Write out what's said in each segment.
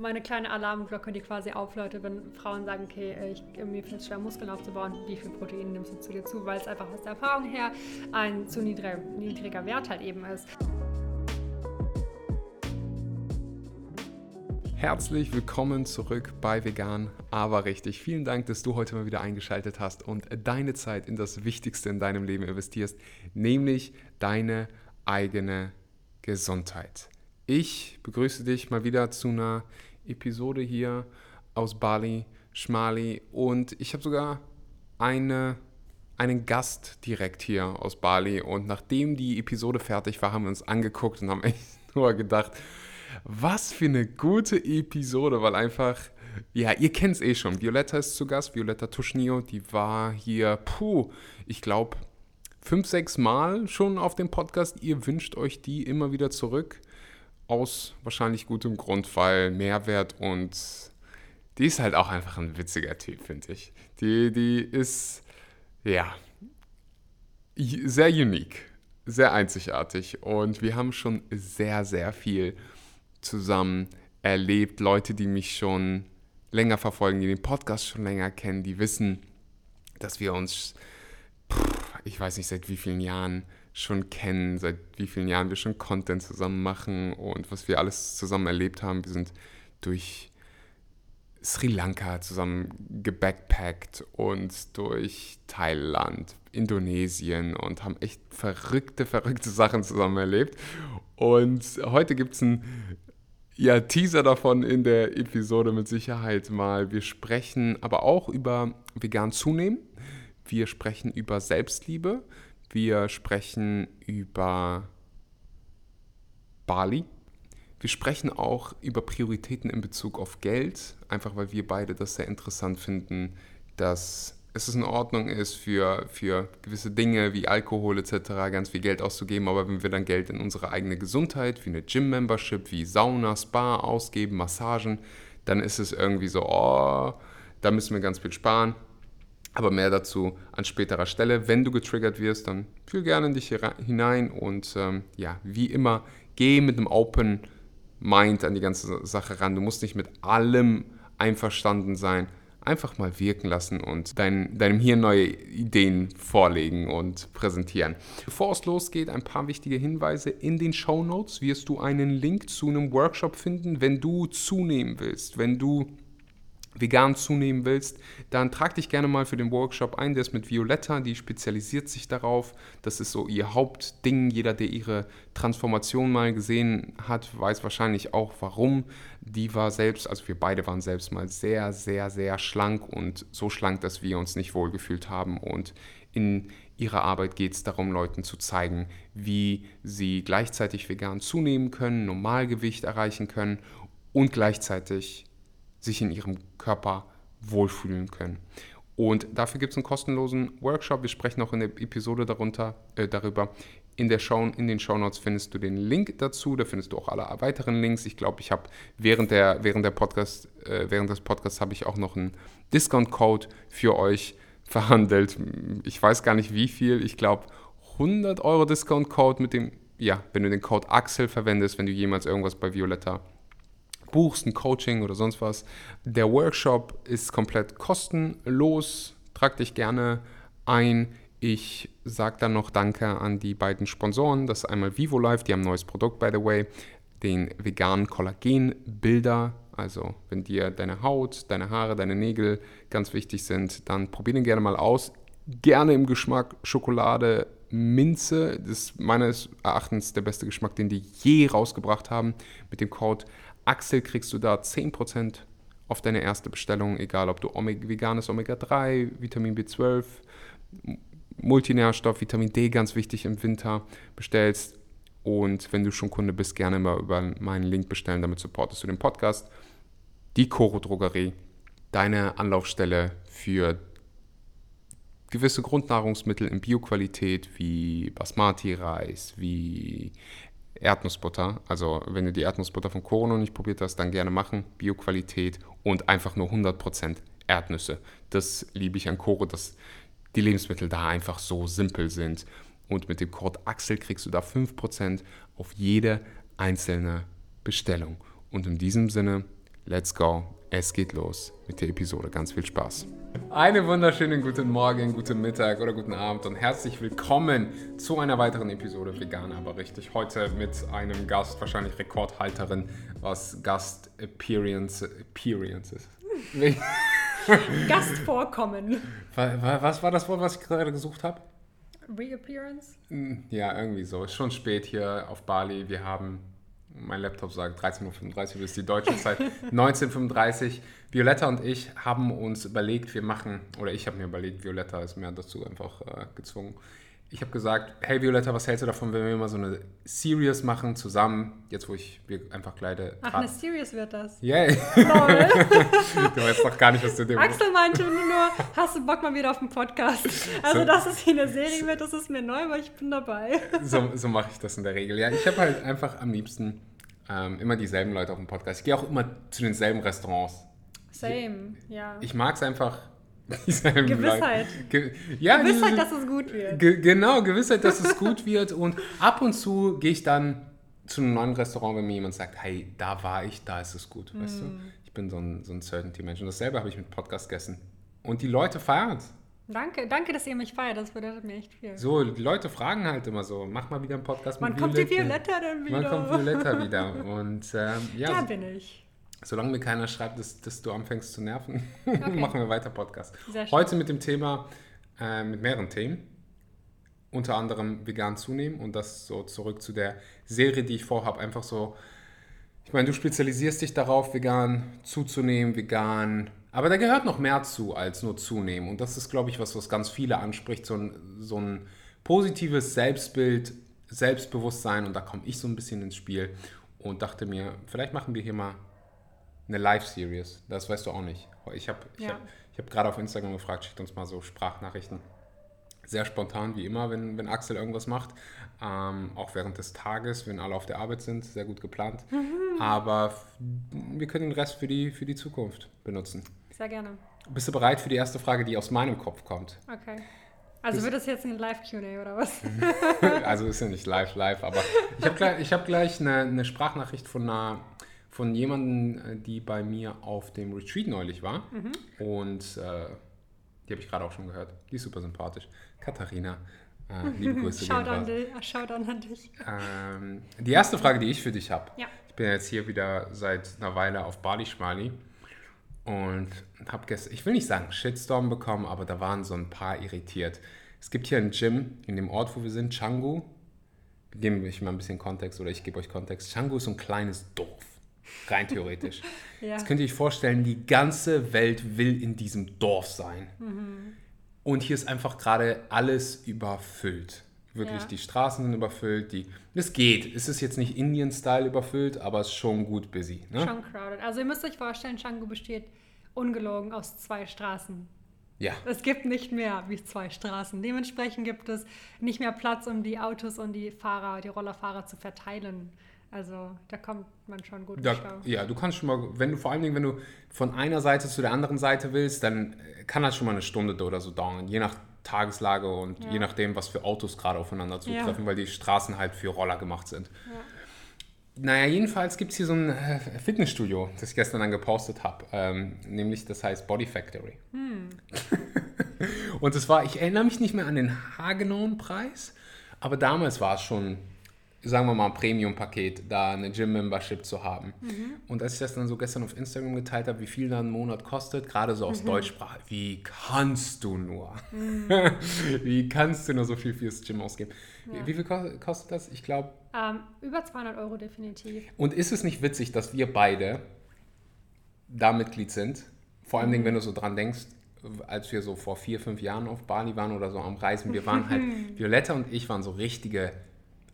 meine kleine Alarmglocke, die quasi aufläutet, wenn Frauen sagen, okay, äh, ich, mir fällt es schwer, Muskeln aufzubauen, wie viel Protein nimmst du zu dir zu, weil es einfach aus der Erfahrung her ein zu niedriger, niedriger Wert halt eben ist. Herzlich willkommen zurück bei Vegan, aber richtig. Vielen Dank, dass du heute mal wieder eingeschaltet hast und deine Zeit in das Wichtigste in deinem Leben investierst, nämlich deine eigene Gesundheit. Ich begrüße dich mal wieder zu einer Episode hier aus Bali, Schmali und ich habe sogar eine, einen Gast direkt hier aus Bali und nachdem die Episode fertig war, haben wir uns angeguckt und haben echt nur gedacht, was für eine gute Episode, weil einfach, ja, ihr kennt es eh schon. Violetta ist zu Gast, Violetta Tuschnio, die war hier, puh, ich glaube, fünf, sechs Mal schon auf dem Podcast. Ihr wünscht euch die immer wieder zurück. Aus wahrscheinlich gutem Grund, weil Mehrwert und die ist halt auch einfach ein witziger Typ, finde ich. Die, die ist, ja, sehr unique, sehr einzigartig und wir haben schon sehr, sehr viel zusammen erlebt. Leute, die mich schon länger verfolgen, die den Podcast schon länger kennen, die wissen, dass wir uns, ich weiß nicht seit wie vielen Jahren schon kennen, seit wie vielen Jahren wir schon Content zusammen machen und was wir alles zusammen erlebt haben. Wir sind durch Sri Lanka zusammen gebackpackt und durch Thailand, Indonesien und haben echt verrückte, verrückte Sachen zusammen erlebt. Und heute gibt es ein ja, Teaser davon in der Episode mit Sicherheit mal. Wir sprechen aber auch über vegan zunehmen. Wir sprechen über Selbstliebe. Wir sprechen über Bali. Wir sprechen auch über Prioritäten in Bezug auf Geld, einfach weil wir beide das sehr interessant finden, dass es in Ordnung ist, für, für gewisse Dinge wie Alkohol etc. ganz viel Geld auszugeben, aber wenn wir dann Geld in unsere eigene Gesundheit, wie eine Gym-Membership, wie Sauna, Spa ausgeben, Massagen, dann ist es irgendwie so, oh, da müssen wir ganz viel sparen. Aber mehr dazu an späterer Stelle. Wenn du getriggert wirst, dann fühl gerne in dich hinein und ähm, ja, wie immer, geh mit einem Open Mind an die ganze Sache ran. Du musst nicht mit allem einverstanden sein einfach mal wirken lassen und dein, deinem Hirn neue Ideen vorlegen und präsentieren. Bevor es losgeht, ein paar wichtige Hinweise. In den Show Notes wirst du einen Link zu einem Workshop finden, wenn du zunehmen willst, wenn du vegan zunehmen willst, dann trag dich gerne mal für den Workshop ein. Der ist mit Violetta, die spezialisiert sich darauf. Das ist so ihr Hauptding. Jeder, der ihre Transformation mal gesehen hat, weiß wahrscheinlich auch warum. Die war selbst, also wir beide waren selbst mal sehr, sehr, sehr schlank und so schlank, dass wir uns nicht wohlgefühlt haben. Und in ihrer Arbeit geht es darum, Leuten zu zeigen, wie sie gleichzeitig vegan zunehmen können, Normalgewicht erreichen können und gleichzeitig sich in ihrem Körper wohlfühlen können. Und dafür gibt es einen kostenlosen Workshop. Wir sprechen auch in der Episode darunter, äh, darüber. In, der Show, in den Shownotes findest du den Link dazu. Da findest du auch alle weiteren Links. Ich glaube, ich habe während, der, während, der äh, während des Podcasts habe ich auch noch einen Discount-Code für euch verhandelt. Ich weiß gar nicht wie viel. Ich glaube 100 Euro Discount-Code mit dem, ja, wenn du den Code Axel verwendest, wenn du jemals irgendwas bei Violetta buchst, ein Coaching oder sonst was. Der Workshop ist komplett kostenlos. Trag dich gerne ein. Ich sage dann noch Danke an die beiden Sponsoren. Das ist einmal Vivo Life, die haben ein neues Produkt, by the way, den veganen Kollagenbilder. Also, wenn dir deine Haut, deine Haare, deine Nägel ganz wichtig sind, dann probier den gerne mal aus. Gerne im Geschmack Schokolade, Minze. Das ist meines Erachtens der beste Geschmack, den die je rausgebracht haben. Mit dem Code Axel kriegst du da 10% auf deine erste Bestellung, egal ob du Omega, veganes Omega-3, Vitamin B12, Multinährstoff, Vitamin D, ganz wichtig im Winter, bestellst. Und wenn du schon Kunde bist, gerne mal über meinen Link bestellen, damit supportest du den Podcast. Die Coro Drogerie, deine Anlaufstelle für gewisse Grundnahrungsmittel in Bioqualität wie Basmati-Reis, wie Erdnussbutter. Also wenn du die Erdnussbutter von Coro noch nicht probiert hast, dann gerne machen. Bioqualität und einfach nur 100% Erdnüsse. Das liebe ich an Coro, dass die Lebensmittel da einfach so simpel sind. Und mit dem Code Axel kriegst du da 5% auf jede einzelne Bestellung. Und in diesem Sinne, let's go. Es geht los mit der Episode. Ganz viel Spaß. Einen wunderschönen guten Morgen, guten Mittag oder guten Abend und herzlich willkommen zu einer weiteren Episode Vegan, aber richtig. Heute mit einem Gast, wahrscheinlich Rekordhalterin, was Gast Appearance, Appearances. Gastvorkommen. Was war das Wort, was ich gerade gesucht habe? Reappearance? Ja, irgendwie so. Ist schon spät hier auf Bali. Wir haben mein Laptop sagt 13.35 Uhr ist die deutsche Zeit, 19.35 Uhr. Violetta und ich haben uns überlegt, wir machen, oder ich habe mir überlegt, Violetta ist mir dazu einfach äh, gezwungen. Ich habe gesagt, hey Violetta, was hältst du davon, wenn wir mal so eine Series machen zusammen, jetzt wo ich wir einfach kleide. Ach, eine Series wird das? Yeah. Toll. du weißt doch gar nicht, was du dem Axel meinte nur, hast du Bock mal wieder auf den Podcast? Also, so, dass es hier eine Serie wird, das ist mir neu, aber ich bin dabei. So, so mache ich das in der Regel. Ja, ich habe halt einfach am liebsten ähm, immer dieselben Leute auf dem Podcast. Ich gehe auch immer zu denselben Restaurants. Same, ja. Ich mag es einfach, Gewissheit. Ge ja, Gewissheit, dass es gut wird. Ge genau, Gewissheit, dass es gut wird. Und ab und zu gehe ich dann zu einem neuen Restaurant, wenn mir jemand sagt, hey, da war ich, da ist es gut, mm. weißt du? Ich bin so ein, so ein Certainty-Mensch. Und dasselbe habe ich mit Podcast gegessen. Und die Leute feiern es. Danke, danke, dass ihr mich feiert. Das bedeutet mir echt viel. So, die Leute fragen halt immer so, mach mal wieder einen Podcast Wann mit kommt Violetta. die Violetta dann wieder? Wann kommt Violetta wieder? Und ähm, ja. Da bin ich. Solange mir keiner schreibt, dass, dass du anfängst zu nerven, okay. machen wir weiter Podcast. Heute mit dem Thema, äh, mit mehreren Themen. Unter anderem vegan zunehmen und das so zurück zu der Serie, die ich vorhabe. Einfach so, ich meine, du spezialisierst dich darauf, vegan zuzunehmen, vegan aber da gehört noch mehr zu als nur zunehmen. Und das ist, glaube ich, was, was ganz viele anspricht, so ein, so ein positives Selbstbild, Selbstbewusstsein. Und da komme ich so ein bisschen ins Spiel und dachte mir, vielleicht machen wir hier mal eine Live-Series. Das weißt du auch nicht. Ich habe ich ja. hab, ich hab gerade auf Instagram gefragt, schickt uns mal so Sprachnachrichten. Sehr spontan, wie immer, wenn, wenn Axel irgendwas macht. Ähm, auch während des Tages, wenn alle auf der Arbeit sind, sehr gut geplant. Mhm. Aber wir können den Rest für die, für die Zukunft benutzen. Sehr gerne. Bist du bereit für die erste Frage, die aus meinem Kopf kommt? Okay. Also Bist wird das jetzt ein Live-QA oder was? also ist ja nicht live, live, aber ich habe gleich, hab gleich eine, eine, Sprachnachricht von, einer, von jemandem, die bei mir auf dem Retreat neulich war. Mhm. Und äh, die habe ich gerade auch schon gehört. Die ist super sympathisch. Katharina. Äh, liebe Grüße. Shoutout an dich. Ähm, die erste Frage, die ich für dich habe. Ja. Ich bin jetzt hier wieder seit einer Weile auf Bali Schmali und habe gestern, ich will nicht sagen Shitstorm bekommen, aber da waren so ein paar irritiert. Es gibt hier ein Gym in dem Ort, wo wir sind, Changu. Geben wir mal ein bisschen Kontext oder ich gebe euch Kontext. Changu ist so ein kleines Dorf, rein theoretisch. ja. Jetzt könnt ihr euch vorstellen, die ganze Welt will in diesem Dorf sein. Mhm. Und hier ist einfach gerade alles überfüllt. Wirklich, ja. die Straßen sind überfüllt. Die, es geht. Es ist jetzt nicht Indian-Style überfüllt, aber es ist schon gut busy. Ne? Schon crowded. Also ihr müsst euch vorstellen, Canggu besteht ungelogen aus zwei Straßen. Ja. Es gibt nicht mehr wie zwei Straßen. Dementsprechend gibt es nicht mehr Platz, um die Autos und die Fahrer, die Rollerfahrer zu verteilen. Also da kommt man schon gut da, Ja, du kannst schon mal, wenn du vor allen Dingen, wenn du von einer Seite zu der anderen Seite willst, dann kann das schon mal eine Stunde oder so dauern, je nach Tageslage und ja. je nachdem, was für Autos gerade aufeinander zutreffen, ja. weil die Straßen halt für Roller gemacht sind. Ja. Naja, jedenfalls gibt es hier so ein äh, Fitnessstudio, das ich gestern dann gepostet habe. Ähm, nämlich, das heißt Body Factory. Hm. und es war, ich erinnere mich nicht mehr an den haargenauen Preis, aber damals war es schon sagen wir mal, ein Premium-Paket, da eine Gym-Membership zu haben. Mhm. Und als ich das dann so gestern auf Instagram geteilt habe, wie viel da ein Monat kostet, gerade so aus mhm. Deutschsprache, wie kannst du nur? Mhm. wie kannst du nur so viel fürs Gym ausgeben? Ja. Wie, viel kostet das? Ich glaube. Ähm, über 200 Euro definitiv. Und ist es nicht witzig, dass wir beide da Mitglied sind? Vor allem, mhm. wenn du so dran denkst, als wir so vor vier, fünf Jahren auf Bali waren oder so am Reisen, wir waren halt, Violetta und ich waren so richtige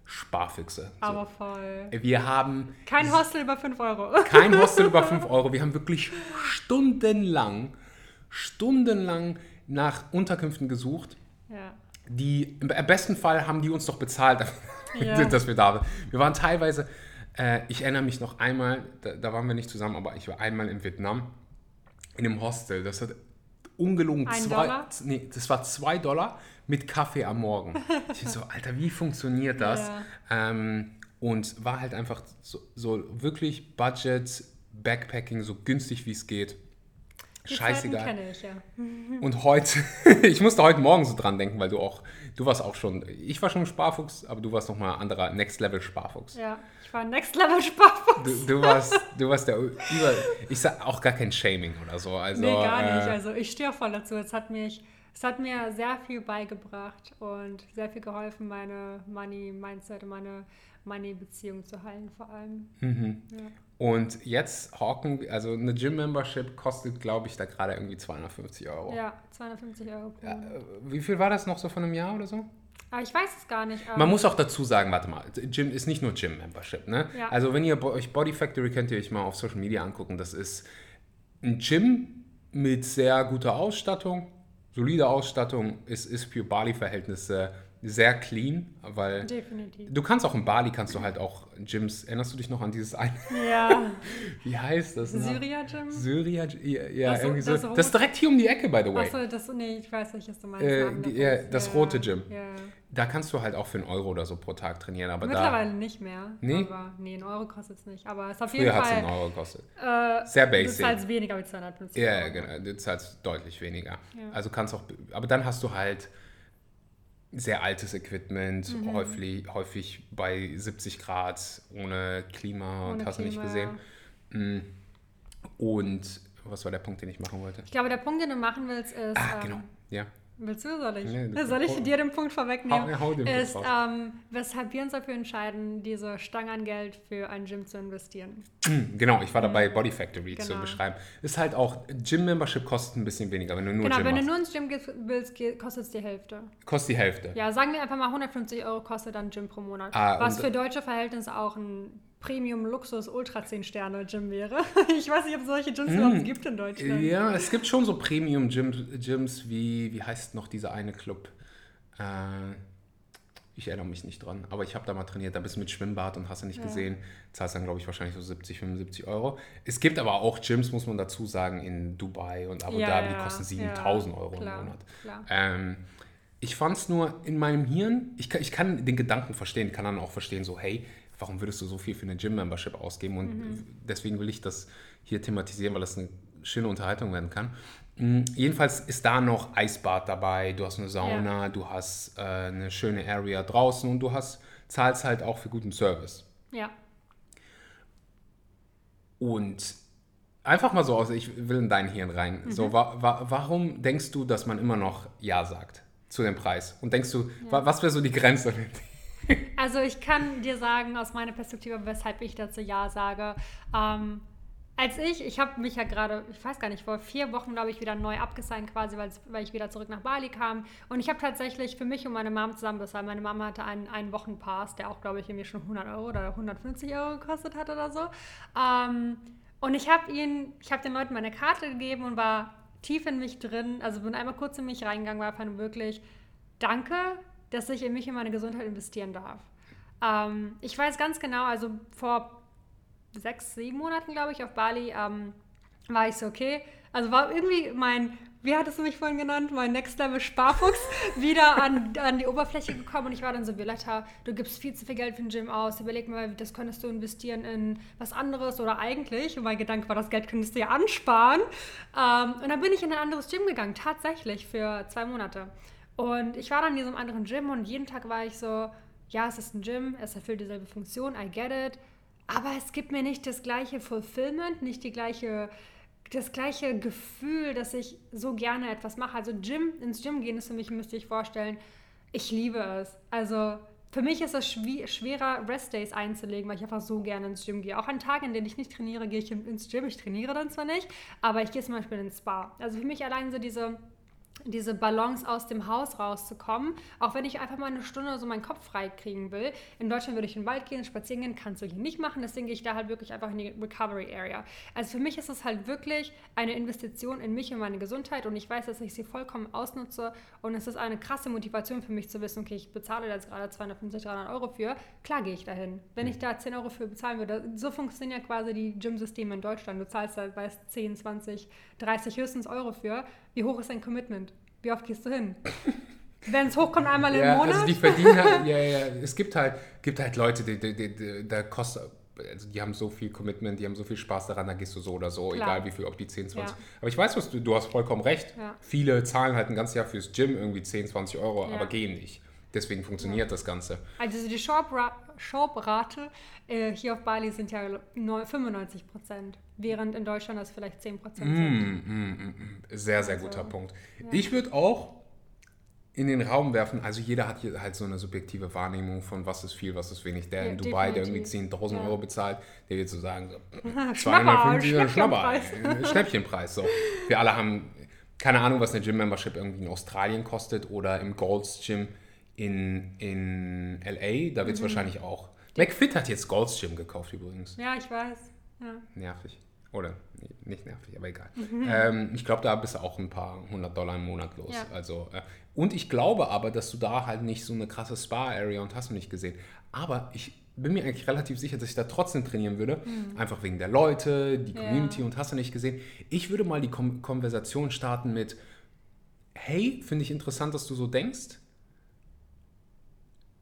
Sparfüchse. Aber so. voll. Wir haben. Kein Hostel über 5 Euro. Kein Hostel über 5 Euro. Wir haben wirklich stundenlang, stundenlang nach Unterkünften gesucht. Ja. Die, im besten Fall haben die uns doch bezahlt, ja. dass wir da waren. Wir waren teilweise, äh, ich erinnere mich noch einmal, da, da, waren wir nicht zusammen, aber ich war einmal in Vietnam in einem Hostel. Das hat ungelogen Ein zwei, Dollar? nee, das war zwei Dollar mit Kaffee am Morgen. Ich so, Alter, wie funktioniert das? Ja. Ähm, und war halt einfach so, so, wirklich Budget Backpacking so günstig wie es geht. Die Scheißegal. Ich, ja. Und heute, ich musste heute Morgen so dran denken, weil du auch, du warst auch schon, ich war schon Sparfuchs, aber du warst nochmal anderer Next Level Sparfuchs. Ja, ich war Next Level Sparfuchs. Du, du warst, du warst der über, ich sag auch gar kein Shaming oder so. Also, nee, gar nicht. äh, Also ich stehe voll dazu. Es hat mich, es hat mir sehr viel beigebracht und sehr viel geholfen, meine Money-Mindset und meine Money-Beziehung zu heilen vor allem. Mhm. Ja. Und jetzt hawken, also eine Gym-Membership kostet, glaube ich, da gerade irgendwie 250 Euro. ja, 250 Euro pro Ja, äh, wie viel war das noch so von einem Jahr oder so? Aber ich weiß es gar nicht. Man muss auch dazu sagen, warte mal, Gym ist nicht nur Gym-Membership, ne? Ja. Also wenn ihr euch Body Factory könnt ihr euch mal auf Social Media angucken. Das ist ein Gym mit sehr guter Ausstattung, solide Ausstattung. Es ist für Bali-Verhältnisse sehr clean, weil Definitiv. du kannst auch in Bali kannst du halt auch Gyms. Erinnerst du dich noch an dieses eine? Ja, Wie heißt das? noch? Syria Gym? Syria, ja, ja Das- irgendwie so. das Das, ist direkt hier um die Ecke, by the way. Achso, das, nee, ich weiß welches du meinst. Äh, ja, das rote Gym. Ja. Da kannst du halt auch für einen Euro oder so pro Tag trainieren, aber Mittlerweile nicht mehr. Nee? Aber, nee, ein Euro kostet es nicht. Aber es auf da jeden früher hat es Fall. einen Euro gekostet. Äh, Sehr Du basic. zahlst weniger als 250 Ja, ja, genau. Du zahlst deutlich weniger. Ja. Also kannst auch, aber dann hast du halt sehr altes Equipment, Mhm. häufig, häufig bei 70 Grad, ohne Klima und hast du nicht gesehen. Mm. Und was war der Punkt, den ich machen wollte? Ich glaube, der Punkt, den du machen willst, ist. Ah, ähm, genau. Ja. Willst du, soll ich? Nee, du- soll ich dir den Punkt vorwegnehmen? Hau- hau den Punkt ist, raus. ähm, weshalb wir uns dafür entscheiden, diese Stange an Geld für ein Gym zu investieren. Genau, ich war dabei, Body Factory zu Genau. beschreiben. Ist halt auch, Gym-Membership kostet ein bisschen weniger, wenn du nur genau, Gym wenn du machst. nur ins Gym gehst, willst, kostet es die Hälfte. Kostet die Hälfte. Ja, sagen wir einfach mal 150 Euro kostet dann Gym pro Monat. Ah, was für deutsche Verhältnisse auch ein Premium-Luxus-Ultra-10-Sterne-Gym wäre. Ich weiß nicht, ob es solche Gyms überhaupt gibt in Deutschland. Mm. Ja, es gibt schon so Premium-Gyms Gyms wie, wie heißt noch dieser eine Club? Äh, ich erinnere mich nicht dran, aber ich habe da mal trainiert, da bist du mit Schwimmbad und hast du nicht gesehen, zahlst dann, glaube ich, wahrscheinlich so 70, 75 Euro. Es gibt aber auch Gyms, muss man dazu sagen, in Dubai und Abu Ja, Dhabi, die ja, kosten ja, 7000 Euro klar, im Monat. Ähm, ich fand es nur in meinem Hirn, ich kann, ich kann den Gedanken verstehen, kann dann auch verstehen, so, hey, warum würdest du so viel für eine Gym-Membership ausgeben? Und Mhm. deswegen will ich das hier thematisieren, weil das eine schöne Unterhaltung werden kann. Mm, Jedenfalls ist da noch Eisbad dabei, du hast eine Sauna, du hast äh, eine schöne Area draußen und du hast, zahlst halt auch für guten Service. Ja. Und einfach mal so aus, ich will in dein Hirn rein. Mhm. So, wa wa warum denkst du, dass man immer noch Ja sagt zu dem Preis? Und denkst du, wa was wäre so die Grenze? Also ich kann dir sagen, aus meiner Perspektive, weshalb ich dazu Ja sage. Ähm, als ich, ich habe mich ja gerade, ich weiß gar nicht, vor vier Wochen, glaube ich, wieder neu abgesigned quasi, weil ich wieder zurück nach Bali kam. Und ich habe tatsächlich für mich und meine Mom zusammen bezahlt. Meine Mama hatte einen, einen Wochenpass, der auch, glaube ich, irgendwie schon 100 Euro oder 150 Euro gekostet hat oder so. Ähm, und ich habe ihn, ich habe den Leuten meine Karte gegeben und war tief in mich drin, also bin einmal kurz in mich reingegangen, war einfach nur wirklich, danke, dass ich in mich und meine Gesundheit investieren darf. Ähm, ich weiß ganz genau, also vor sechs, sieben Monaten, glaube ich, auf Bali, ähm, war ich so, okay, also war irgendwie mein, wie hattest du mich vorhin genannt, mein Next Level Sparfuchs wieder an, an die Oberfläche gekommen und ich war dann so, Violetta, du gibst viel zu viel Geld für ein Gym aus, überleg mal, das könntest du investieren in was anderes oder eigentlich, und mein Gedanke war, das Geld könntest du ja ansparen. Ähm, und dann bin ich in ein anderes Gym gegangen, tatsächlich für zwei Monate. Und ich war dann in diesem anderen Gym und jeden Tag war ich so, ja, es ist ein Gym, es erfüllt dieselbe Funktion, I get it. Aber es gibt mir nicht das gleiche Fulfillment, nicht die gleiche, das gleiche Gefühl, dass ich so gerne etwas mache. Also Gym, ins Gym gehen ist für mich, müsste ich vorstellen, ich liebe es. Also für mich ist es schwerer, Restdays einzulegen, weil ich einfach so gerne ins Gym gehe. Auch an Tagen, in denen ich nicht trainiere, gehe ich ins Gym. Ich trainiere dann zwar nicht, aber ich gehe zum Beispiel ins Spa. Also für mich allein so diese diese Balance aus dem Haus rauszukommen, auch wenn ich einfach mal eine Stunde so meinen Kopf frei kriegen will. In Deutschland würde ich in den Wald gehen, spazieren gehen, kannst du hier nicht machen, deswegen gehe ich da halt wirklich einfach in die Recovery Area. Also für mich ist es halt wirklich eine Investition in mich und meine Gesundheit und ich weiß, dass ich sie vollkommen ausnutze und es ist eine krasse Motivation für mich zu wissen, okay, ich bezahle da jetzt gerade 250, 300 Euro für, klar gehe ich dahin. Wenn ich da 10 Euro für bezahlen würde, so funktionieren ja quasi die Gym-Systeme in Deutschland. Du zahlst da, weißt 10, 20, 30 höchstens Euro für. Wie hoch ist dein Commitment? Wie oft gehst du hin? Wenn es hochkommt, einmal im Ja, Monat? also die verdienen halt, ja, ja, es gibt halt, gibt halt Leute, die, die, die, die, da kostet, also die haben so viel Commitment, die haben so viel Spaß daran, da gehst du so oder so, Klar. egal wie viel, ob die 10, 20. Ja. Aber ich weiß, was du, du hast vollkommen recht. Ja. Viele zahlen halt ein ganzes Jahr fürs Gym irgendwie 10, 20 Euro, Ja. aber gehen nicht. Deswegen funktioniert das Ganze. Also die Shop-Ra- Shop-Rate äh, hier auf Bali sind ja neu- 95 Prozent, während in Deutschland das vielleicht 10 Prozent Mm, sind. mm, mm, mm. Sehr, sehr Also, guter Punkt. Ich würde auch in den Raum werfen, also jeder hat hier halt so eine subjektive Wahrnehmung von was ist viel, was ist wenig. Der Ja, in Dubai, der irgendwie definitiv. 10.000 Ja. Euro bezahlt, der wird so sagen, so, Schnapper, 250 Schnapper, Schnäppchenpreis. äh, Schnäppchenpreis. So. Wir alle haben keine Ahnung, was eine Gym-Membership irgendwie in Australien kostet oder im Golds Gym in, in LA. Da Mhm. wird es wahrscheinlich auch. McFit hat jetzt Golds Gym gekauft übrigens. Ja, ich weiß. Ja. Nervig. Oder nee, nicht nervig, aber egal. Mhm. Ähm, ich glaube, da bist du auch ein paar hundert Dollar im Monat los. Ja. Also, äh, und ich glaube aber, dass du da halt nicht so eine krasse Spa-Area und hast du nicht gesehen. Aber ich bin mir eigentlich relativ sicher, dass ich da trotzdem trainieren würde. Einfach wegen der Leute, die Mhm. Ja. Community und hast du nicht gesehen. Ich würde mal die Kom Konversation starten mit, hey, finde ich interessant, dass du so denkst.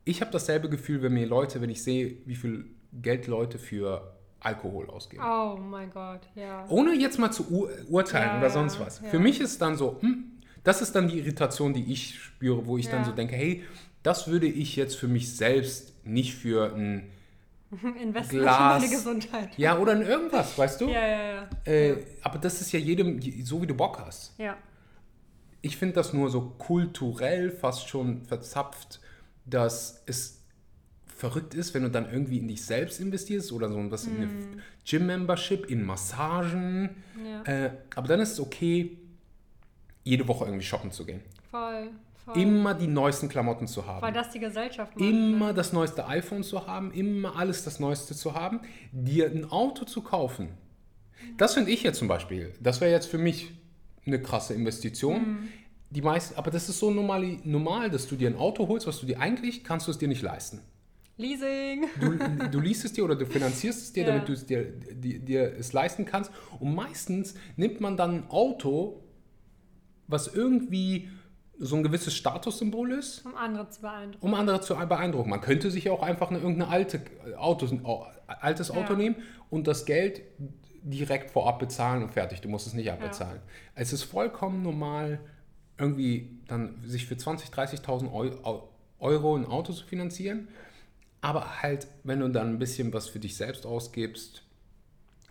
Ich habe dasselbe Gefühl, wenn mir Leute, wenn ich sehe, wie viel Geld Leute für Alkohol ausgeben. Oh mein Gott, ja. Ohne jetzt mal zu ur urteilen Ja, oder sonst was. ja. Für mich ist dann so, hm, das ist dann die Irritation, die ich spüre, wo ich dann Ja. so denke, hey, das würde ich jetzt für mich selbst nicht für ein, Investment Glas. in meine Gesundheit. ja, oder in irgendwas, weißt du? Ja, ja, ja. Äh, aber das ist ja jedem, so wie du Bock hast. Ja, Ich finde das nur so kulturell fast schon verzapft, dass es verrückt ist, wenn du dann irgendwie in dich selbst investierst oder so was in eine Gym-Membership, in Massagen. ja. Äh, aber dann ist es okay, jede Woche irgendwie shoppen zu gehen. voll, voll. Immer die neuesten Klamotten zu Weil haben. das die Gesellschaft macht. Immer das neueste iPhone zu haben, immer alles das Neueste zu haben, dir ein Auto zu kaufen. Das finde ich jetzt zum Beispiel, das wäre jetzt für mich eine krasse Investition. Mhm. Die meisten, aber das ist so normal, normal, dass du dir ein Auto holst, was du dir eigentlich kannst du es dir nicht leisten. Leasing. Du, du liest es dir oder du finanzierst es dir, Ja. damit du es dir, dir, dir es leisten kannst. Und meistens nimmt man dann ein Auto, was irgendwie so ein gewisses Statussymbol ist, Um andere zu beeindrucken. um andere zu beeindrucken. Man könnte sich ja auch einfach eine, irgendein alte Auto, ein au- altes Auto Ja. nehmen und das Geld direkt vorab bezahlen und fertig. Du musst es nicht abbezahlen. Es ist vollkommen normal, irgendwie dann sich für 20.000, 30.000 Eu- Euro ein Auto zu finanzieren. Aber halt, wenn du dann ein bisschen was für dich selbst ausgibst,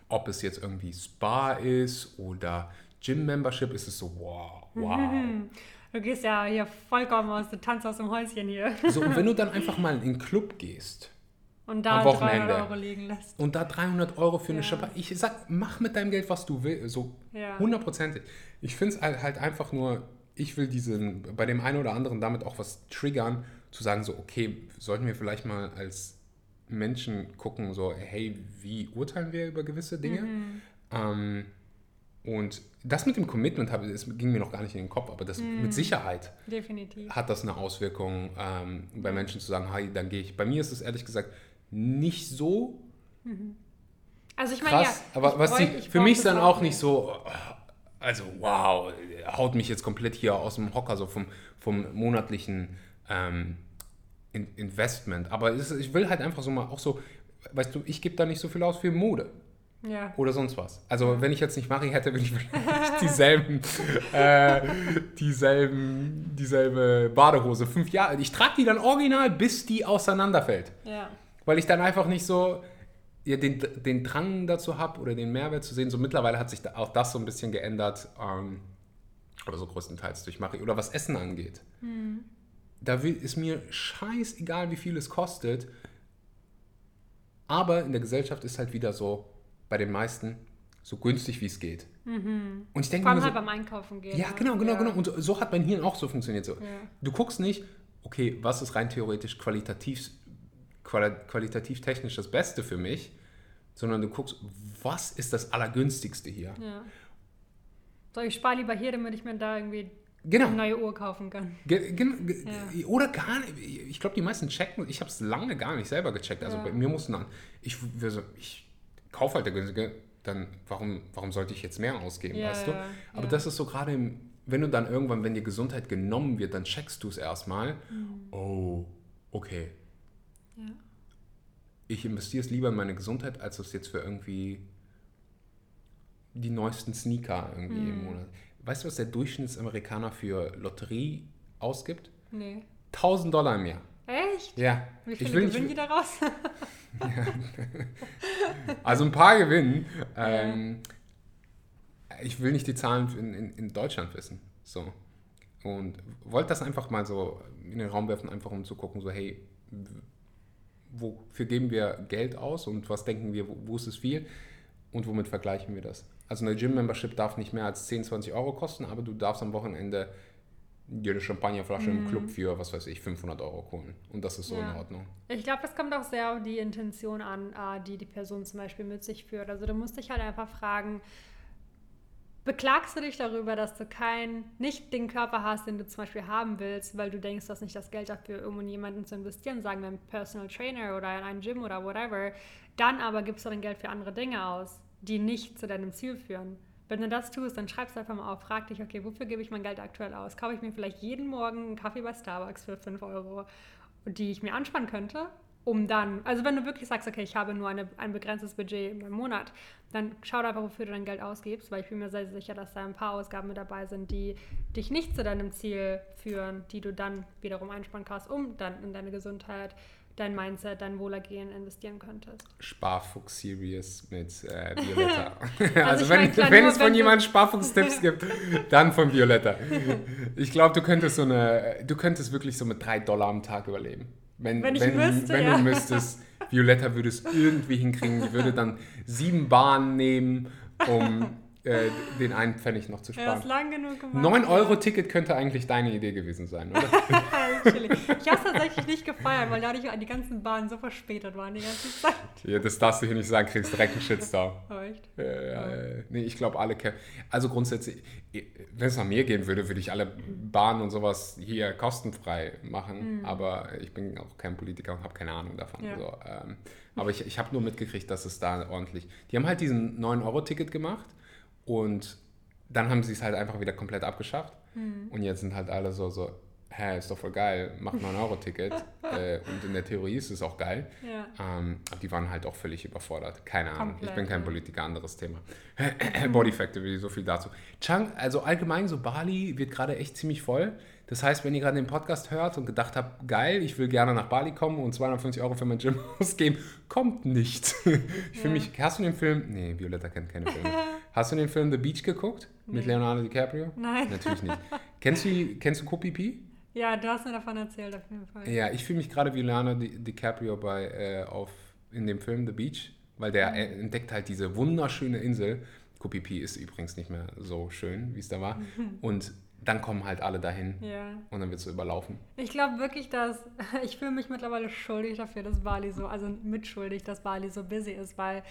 ob es jetzt irgendwie Spa ist oder Gym-Membership, ist es so, wow, wow. Du gehst ja hier vollkommen aus, du tanzt aus dem Häuschen hier. So, und wenn du dann einfach mal in den Club gehst Und da Am 300 Wochenende. Euro liegen lässt. und da 300 Euro für eine Ja. Shopper, ich sag, mach mit deinem Geld, was du willst, so Ja. hundertprozentig. Ich finde es halt, halt einfach nur, ich will diesen, bei dem einen oder anderen damit auch was triggern, zu sagen so, okay, sollten wir vielleicht mal als Menschen gucken, so, hey, wie urteilen wir über gewisse Dinge? Mhm. Ähm, und das mit dem Commitment habe, das ging mir noch gar nicht in den Kopf, aber das Mhm. mit Sicherheit Definitiv. hat das eine Auswirkung ähm, bei Menschen zu sagen, hey, dann gehe ich. Bei mir ist es ehrlich gesagt nicht so Also ich meine, ja. aber was die, ich für brauch mich dann auch nicht so, also wow, haut mich jetzt komplett hier aus dem Hocker, so vom, vom monatlichen ähm, In Investment. Aber ist, ich will halt einfach so mal auch so, weißt du, ich gebe da nicht so viel aus für Mode Ja. oder sonst was. Also wenn ich jetzt nicht Marie hätte, würde ich wahrscheinlich dieselben, äh, dieselben, dieselbe Badehose fünf Jahre. Ich trage die dann original, bis die auseinanderfällt. Ja. Weil ich dann einfach nicht so ja, den, den Drang dazu habe oder den Mehrwert zu sehen. So mittlerweile hat sich da auch das so ein bisschen geändert. Ähm, aber so größtenteils durch Marie. Oder was Essen angeht. Da will, ist mir scheißegal, wie viel es kostet. Aber in der Gesellschaft ist halt wieder so, bei den meisten, so günstig wie es geht. Und ich denke Vor allem so, halt beim Einkaufen gehen. ja, ne? genau, genau, ja. genau. Und so, so hat mein Hirn auch so funktioniert. So. Ja. Du guckst nicht, okay, was ist rein theoretisch qualitativ, quali qualitativ technisch das Beste für mich, sondern du guckst, was ist das Allergünstigste hier? Ja. So, ich spare lieber hier, damit ich mir da irgendwie Genau. eine neue Uhr kaufen kann. Ge Ja. Oder gar nicht. Ich glaube, die meisten checken, ich habe es lange gar nicht selber gecheckt. Also Ja. bei mir mussten dann, ich, ich kaufe halt der günstige, dann warum, warum sollte ich jetzt mehr ausgeben, Ja, weißt du? Aber das ist so gerade, im- wenn du dann irgendwann, wenn dir Gesundheit genommen wird, dann checkst du es erstmal. Mhm. Oh, okay. Ja. ich investiere es lieber in meine Gesundheit, als das jetzt für irgendwie die neuesten Sneaker irgendwie Mhm. im Monat. Weißt du, was der Durchschnittsamerikaner für Lotterie ausgibt? Nee. 1000 Dollar im Jahr. Echt? Ja. Wie viele gewinnen die nicht, daraus? also ein paar gewinnen. Ähm, ich will nicht die Zahlen in, in, in Deutschland wissen. So. Und wollte das einfach mal so in den Raum werfen, einfach um zu gucken, so hey, wofür geben wir Geld aus und was denken wir, wo, wo ist es viel und womit vergleichen wir das? Also eine Gym-Membership darf nicht mehr als 10, 20 Euro kosten, aber du darfst am Wochenende dir eine Champagnerflasche im Club für, was weiß ich, 500 Euro holen. Und das ist so Ja. in Ordnung. Ich glaube, das kommt auch sehr auf die Intention an, äh, die die Person zum Beispiel mit sich führt. Also du musst dich halt einfach fragen, beklagst du dich darüber, dass du kein, nicht den Körper hast, den du zum Beispiel haben willst, weil du denkst, du hast nicht das Geld dafür, um in jemanden zu investieren, sagen wir einen Personal Trainer oder in ein Gym oder whatever, dann aber gibst du dein Geld für andere Dinge aus, die nicht zu deinem Ziel führen. Wenn du das tust, dann schreibst du einfach mal auf, frag dich, okay, wofür gebe ich mein Geld aktuell aus? Kaufe ich mir vielleicht jeden Morgen einen Kaffee bei Starbucks für 5 Euro, die ich mir anspannen könnte, um dann, also wenn du wirklich sagst, okay, ich habe nur eine, ein begrenztes Budget im Monat, dann schau da einfach, wofür du dein Geld ausgibst, weil ich bin mir sehr sicher, dass da ein paar Ausgaben mit dabei sind, die dich nicht zu deinem Ziel führen, die du dann wiederum einspannen kannst, um dann in deine Gesundheit, dein Mindset, dein Wohlergehen investieren könntest. Sparfuchs Series mit äh, Violetta. also, Also wenn, wenn nur es von wenn jemandem Sparfuchs-Tipps gibt, dann von Violetta. Ich glaube, du könntest so eine, du könntest wirklich so mit drei Dollar am Tag überleben. Wenn, Wenn wenn, müsste, wenn ja. du müsstest, Violetta würde es irgendwie hinkriegen. Die würde dann sieben Bahnen nehmen, um äh, den einen Pfennig noch zu Ja, sparen. ist lang genug gemacht. 9 Euro Ticket könnte eigentlich deine Idee gewesen sein, oder? Ich habe es tatsächlich nicht gefeiert, weil dadurch die ganzen Bahnen so verspätet waren die ganze Zeit. ja, das darfst du hier nicht sagen, kriegst direkt einen Shitstorm. Oh, echt? Äh, nee, ich glaube alle kennen. Also grundsätzlich, wenn es nach mir gehen würde, würde ich alle Bahnen und sowas hier kostenfrei machen. Aber ich bin auch kein Politiker und habe keine Ahnung davon. Ja. So, ähm, aber ich, ich habe nur mitgekriegt, dass es da ordentlich. Die haben halt diesen 9-Euro-Ticket gemacht und dann haben sie es halt einfach wieder komplett abgeschafft. Und jetzt sind halt alle so, so hä, ist doch voll geil, macht 9-Euro-Ticket. äh, und in der Theorie ist es auch geil. Ja. Ähm, aber die waren halt auch völlig überfordert. Keine Ahnung. ich Komplett, bin kein ja. Politiker, anderes Thema. Body Factory, so viel dazu. Chang, also allgemein so Bali wird gerade echt ziemlich voll. Das heißt, wenn ihr gerade den Podcast hört und gedacht habt, geil, ich will gerne nach Bali kommen und 250 Euro für mein Gym ausgeben, kommt nicht. Ich fühle mich, hast du den Film? Nee, Violetta kennt keine Filme. Hast du den Film The Beach geguckt? Mit Nee. Leonardo DiCaprio? Nein. Natürlich nicht. Kennst du, kennst du Kopipi? Ja, du hast mir davon erzählt, auf jeden Fall. Ja, ich fühle mich gerade wie Leonardo Di DiCaprio bei, äh, auf, in dem Film The Beach, weil der Mhm. entdeckt halt diese wunderschöne Insel. Koh Phi Phi ist übrigens nicht mehr so schön, wie es da war. Und dann kommen halt alle dahin Ja. und dann wird so überlaufen. Ich glaube wirklich, dass ich fühle mich mittlerweile schuldig dafür, dass Bali so, also mitschuldig, dass Bali so busy ist, weil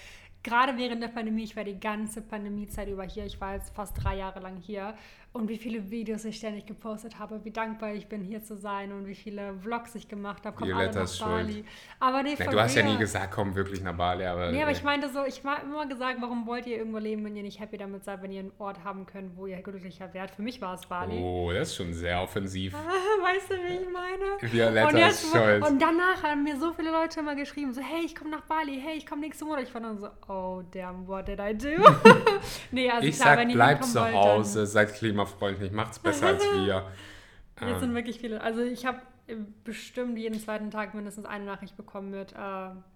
gerade während der Pandemie, ich war die ganze Pandemiezeit über hier, ich war jetzt fast drei Jahre lang hier und wie viele Videos ich ständig gepostet habe, wie dankbar ich bin, hier zu sein und wie viele Vlogs ich gemacht habe, komm alle Violetta nach ist schuld. Bali. Aber nee, for du hast ja nie gesagt, komm wirklich nach Bali, aber. Nee, aber äh, ich meinte so, ich habe immer gesagt, warum wollt ihr irgendwo leben, wenn ihr nicht happy damit seid, wenn ihr einen Ort haben könnt, wo ihr glücklicher werdet. Für mich war es Bali. Oh, das ist schon sehr offensiv. Weißt du, wie ich meine? Violetta und, ist schuld. und danach haben mir so viele Leute immer geschrieben, so, hey, ich komme nach Bali, hey, ich komme nächste Monat. Ich war dann so, oh, damn, what did I do? nee, also ich klar, sag, wenn bleibt hinkommen zu Hause, seid klimafreundlich, macht's besser als wir. Dann, jetzt Ähm, sind wirklich viele, also ich habe bestimmt jeden zweiten Tag mindestens eine Nachricht bekommen mit, äh,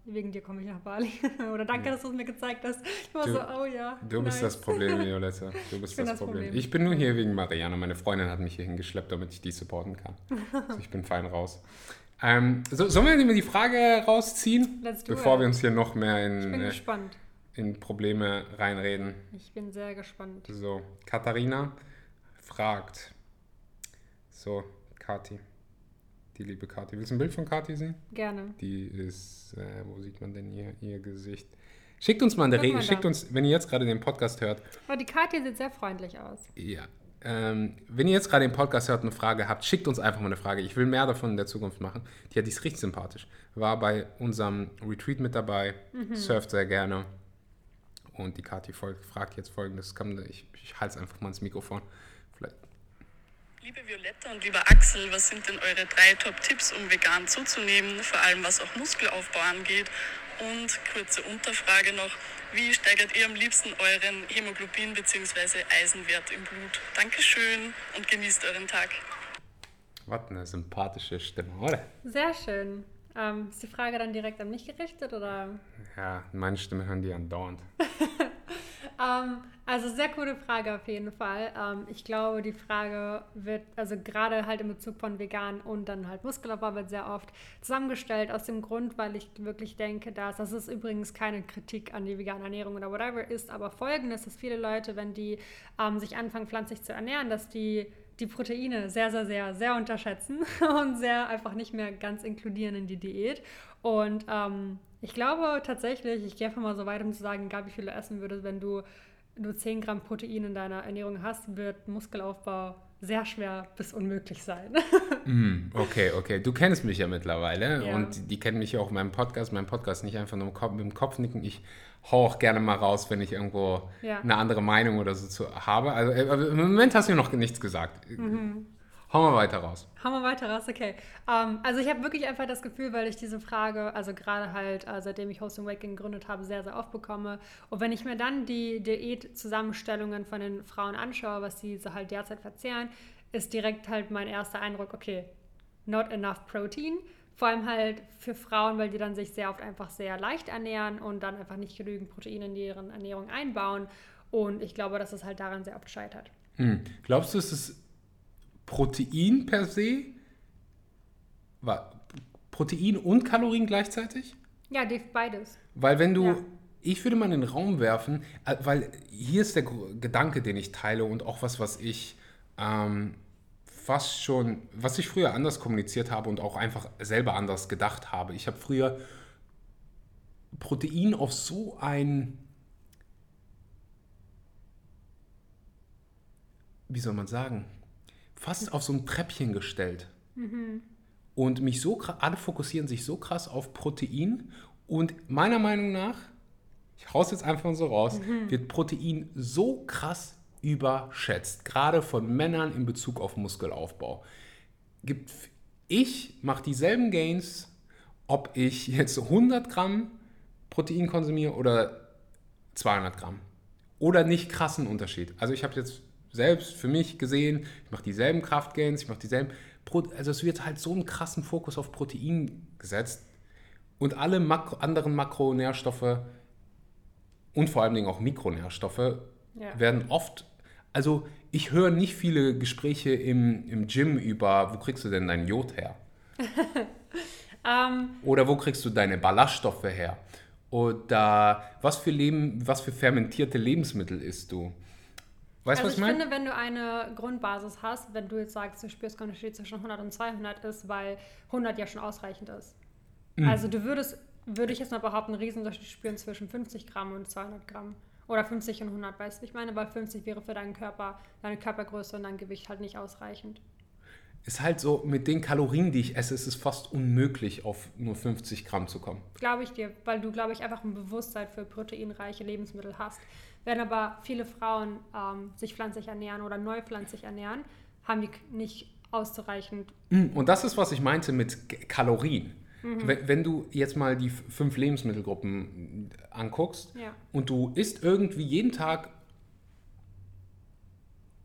wegen dir komme ich nach Bali. Oder danke, dass du es mir gezeigt hast. Ich war Du- so, oh ja. Du bist nice. das Problem, Violetta. Du bist das, das Problem. Problem. Ich bin nur hier wegen Marianne. Meine Freundin hat mich hier hingeschleppt, damit ich die supporten kann. Also ich bin fein raus. Ähm, so, sollen wir die Frage rausziehen, bevor it. wir uns hier noch mehr in, äh, in Probleme reinreden? Ich bin sehr gespannt. So, Katharina fragt. So, Kati. Die liebe Kati. Willst du ein Bild von Kati sehen? Gerne. Die ist, äh, wo sieht man denn hier ihr Gesicht? Schickt uns mal eine Guck Re mal schickt uns, wenn ihr jetzt gerade den Podcast hört, Aber die Katja sieht sehr freundlich aus. Ja. Ähm, wenn ihr jetzt gerade den Podcast hört und eine Frage habt, schickt uns einfach mal eine Frage. Ich will mehr davon in der Zukunft machen. Die hat die ist richtig sympathisch. War bei unserem Retreat mit dabei, surft sehr gerne. Und die Kathi folgt, fragt jetzt folgendes. Ich, ich halte einfach mal ins Mikrofon. Vielleicht. Liebe Violetta und lieber Axel, was sind denn eure drei Top-Tipps, um vegan zuzunehmen, vor allem was auch Muskelaufbau angeht? Und kurze Unterfrage noch, wie steigert ihr am liebsten euren Hämoglobin bzw. Eisenwert im Blut? Dankeschön und genießt euren Tag. Was eine sympathische Stimme, oder? Sehr schön. Ähm, ist die Frage dann direkt an mich gerichtet oder? Ja, meine Stimme hören die andauernd. Ähm, also sehr coole Frage auf jeden Fall. Ähm, ich glaube, die Frage wird, also gerade halt in Bezug von vegan und dann halt Muskelaufbau wird sehr oft zusammengestellt aus dem Grund, weil ich wirklich denke, dass das ist übrigens keine Kritik an die vegane Ernährung oder whatever ist, aber folgendes, dass viele Leute, wenn die ähm, sich anfangen pflanzlich zu ernähren, dass die die Proteine sehr, sehr, sehr, sehr unterschätzen und sehr einfach nicht mehr ganz inkludieren in die Diät. Und ähm, ich glaube tatsächlich, ich gehe einfach mal so weit, um zu sagen, egal wie viel du essen würdest, wenn du nur 10 Gramm Protein in deiner Ernährung hast, wird Muskelaufbau sehr schwer bis unmöglich sein. Mm, okay, okay. Du kennst mich ja mittlerweile Ja. und die kennen mich ja auch in meinem Podcast. Mein Podcast nicht einfach nur im Kopf, mit dem Kopf nicken. Ich hau auch gerne mal raus, wenn ich irgendwo Ja. eine andere Meinung oder so zu, habe. Also äh, im Moment hast du mir noch nichts gesagt. Mhm. Hau mal weiter raus. Haben wir weiter raus, okay. Ähm, also ich habe wirklich einfach das Gefühl, weil ich diese Frage, also gerade halt, äh, seitdem ich Hosting Waking gegründet habe, sehr, sehr oft bekomme. Und wenn ich mir dann die Diätzusammenstellungen von den Frauen anschaue, was sie so halt derzeit verzehren, ist direkt halt mein erster Eindruck, okay, not enough protein. Vor allem halt für Frauen, weil die dann sich sehr oft einfach sehr leicht ernähren und dann einfach nicht genügend Protein in deren Ernährung einbauen. Und ich glaube, dass es halt daran sehr oft scheitert. Hm. Glaubst du, es ist Protein per se? Protein und Kalorien gleichzeitig? Ja, beides. Weil wenn du, Ja. ich würde mal in den Raum werfen, äh, weil hier ist der Gedanke, den ich teile und auch was, was ich ähm, fast schon, was ich früher anders kommuniziert habe und auch einfach selber anders gedacht habe. Ich habe früher Protein auf so ein, wie soll man sagen, fast auf so ein Treppchen gestellt. Und mich so alle fokussieren sich so krass auf Protein und meiner Meinung nach, ich hau's jetzt einfach so raus, wird Protein so krass überschätzt, gerade von Männern in Bezug auf Muskelaufbau. Gibt, ich mache dieselben Gains, ob ich jetzt 100 Gramm Protein konsumiere oder 200 Gramm. Oder nicht krassen Unterschied. Also ich habe jetzt selbst für mich gesehen, ich mache dieselben Kraftgains, ich mache dieselben, Pro also es wird halt so einen krassen Fokus auf Protein gesetzt und alle Makro, anderen Makronährstoffe und vor allen Dingen auch Mikronährstoffe Ja. werden oft, also ich höre nicht viele Gespräche im, im Gym über, wo kriegst du denn dein Jod her? Ähm, Oder wo kriegst du deine Ballaststoffe her? Oder was für, Leben, was für fermentierte Lebensmittel isst du? Weißt du, also was ich ich meine? finde, wenn du eine Grundbasis hast, wenn du jetzt sagst, du spürst keinen Unterschied zwischen 100 und 200 ist, weil 100 ja schon ausreichend ist. Mhm. Also du würdest, würde ich jetzt mal behaupten, einen Riesenunterschied spüren zwischen 50 Gramm und 200 Gramm. Oder 50 und 100, weißt du, ich meine, weil 50 wäre für deinen Körper, deine Körpergröße und dein Gewicht halt nicht ausreichend. Ist halt so, mit den Kalorien, die ich esse, ist es fast unmöglich, auf nur 50 Gramm zu kommen. Glaube ich dir, weil du, glaube ich, einfach ein Bewusstsein für proteinreiche Lebensmittel hast. Wenn aber viele Frauen ähm, sich pflanzlich ernähren oder neu pflanzlich ernähren, haben die nicht ausreichend Mm, Und das ist, was ich meinte mit Kalorien. Mhm. Wenn, wenn du jetzt mal die fünf Lebensmittelgruppen anguckst Ja. und du isst irgendwie jeden Tag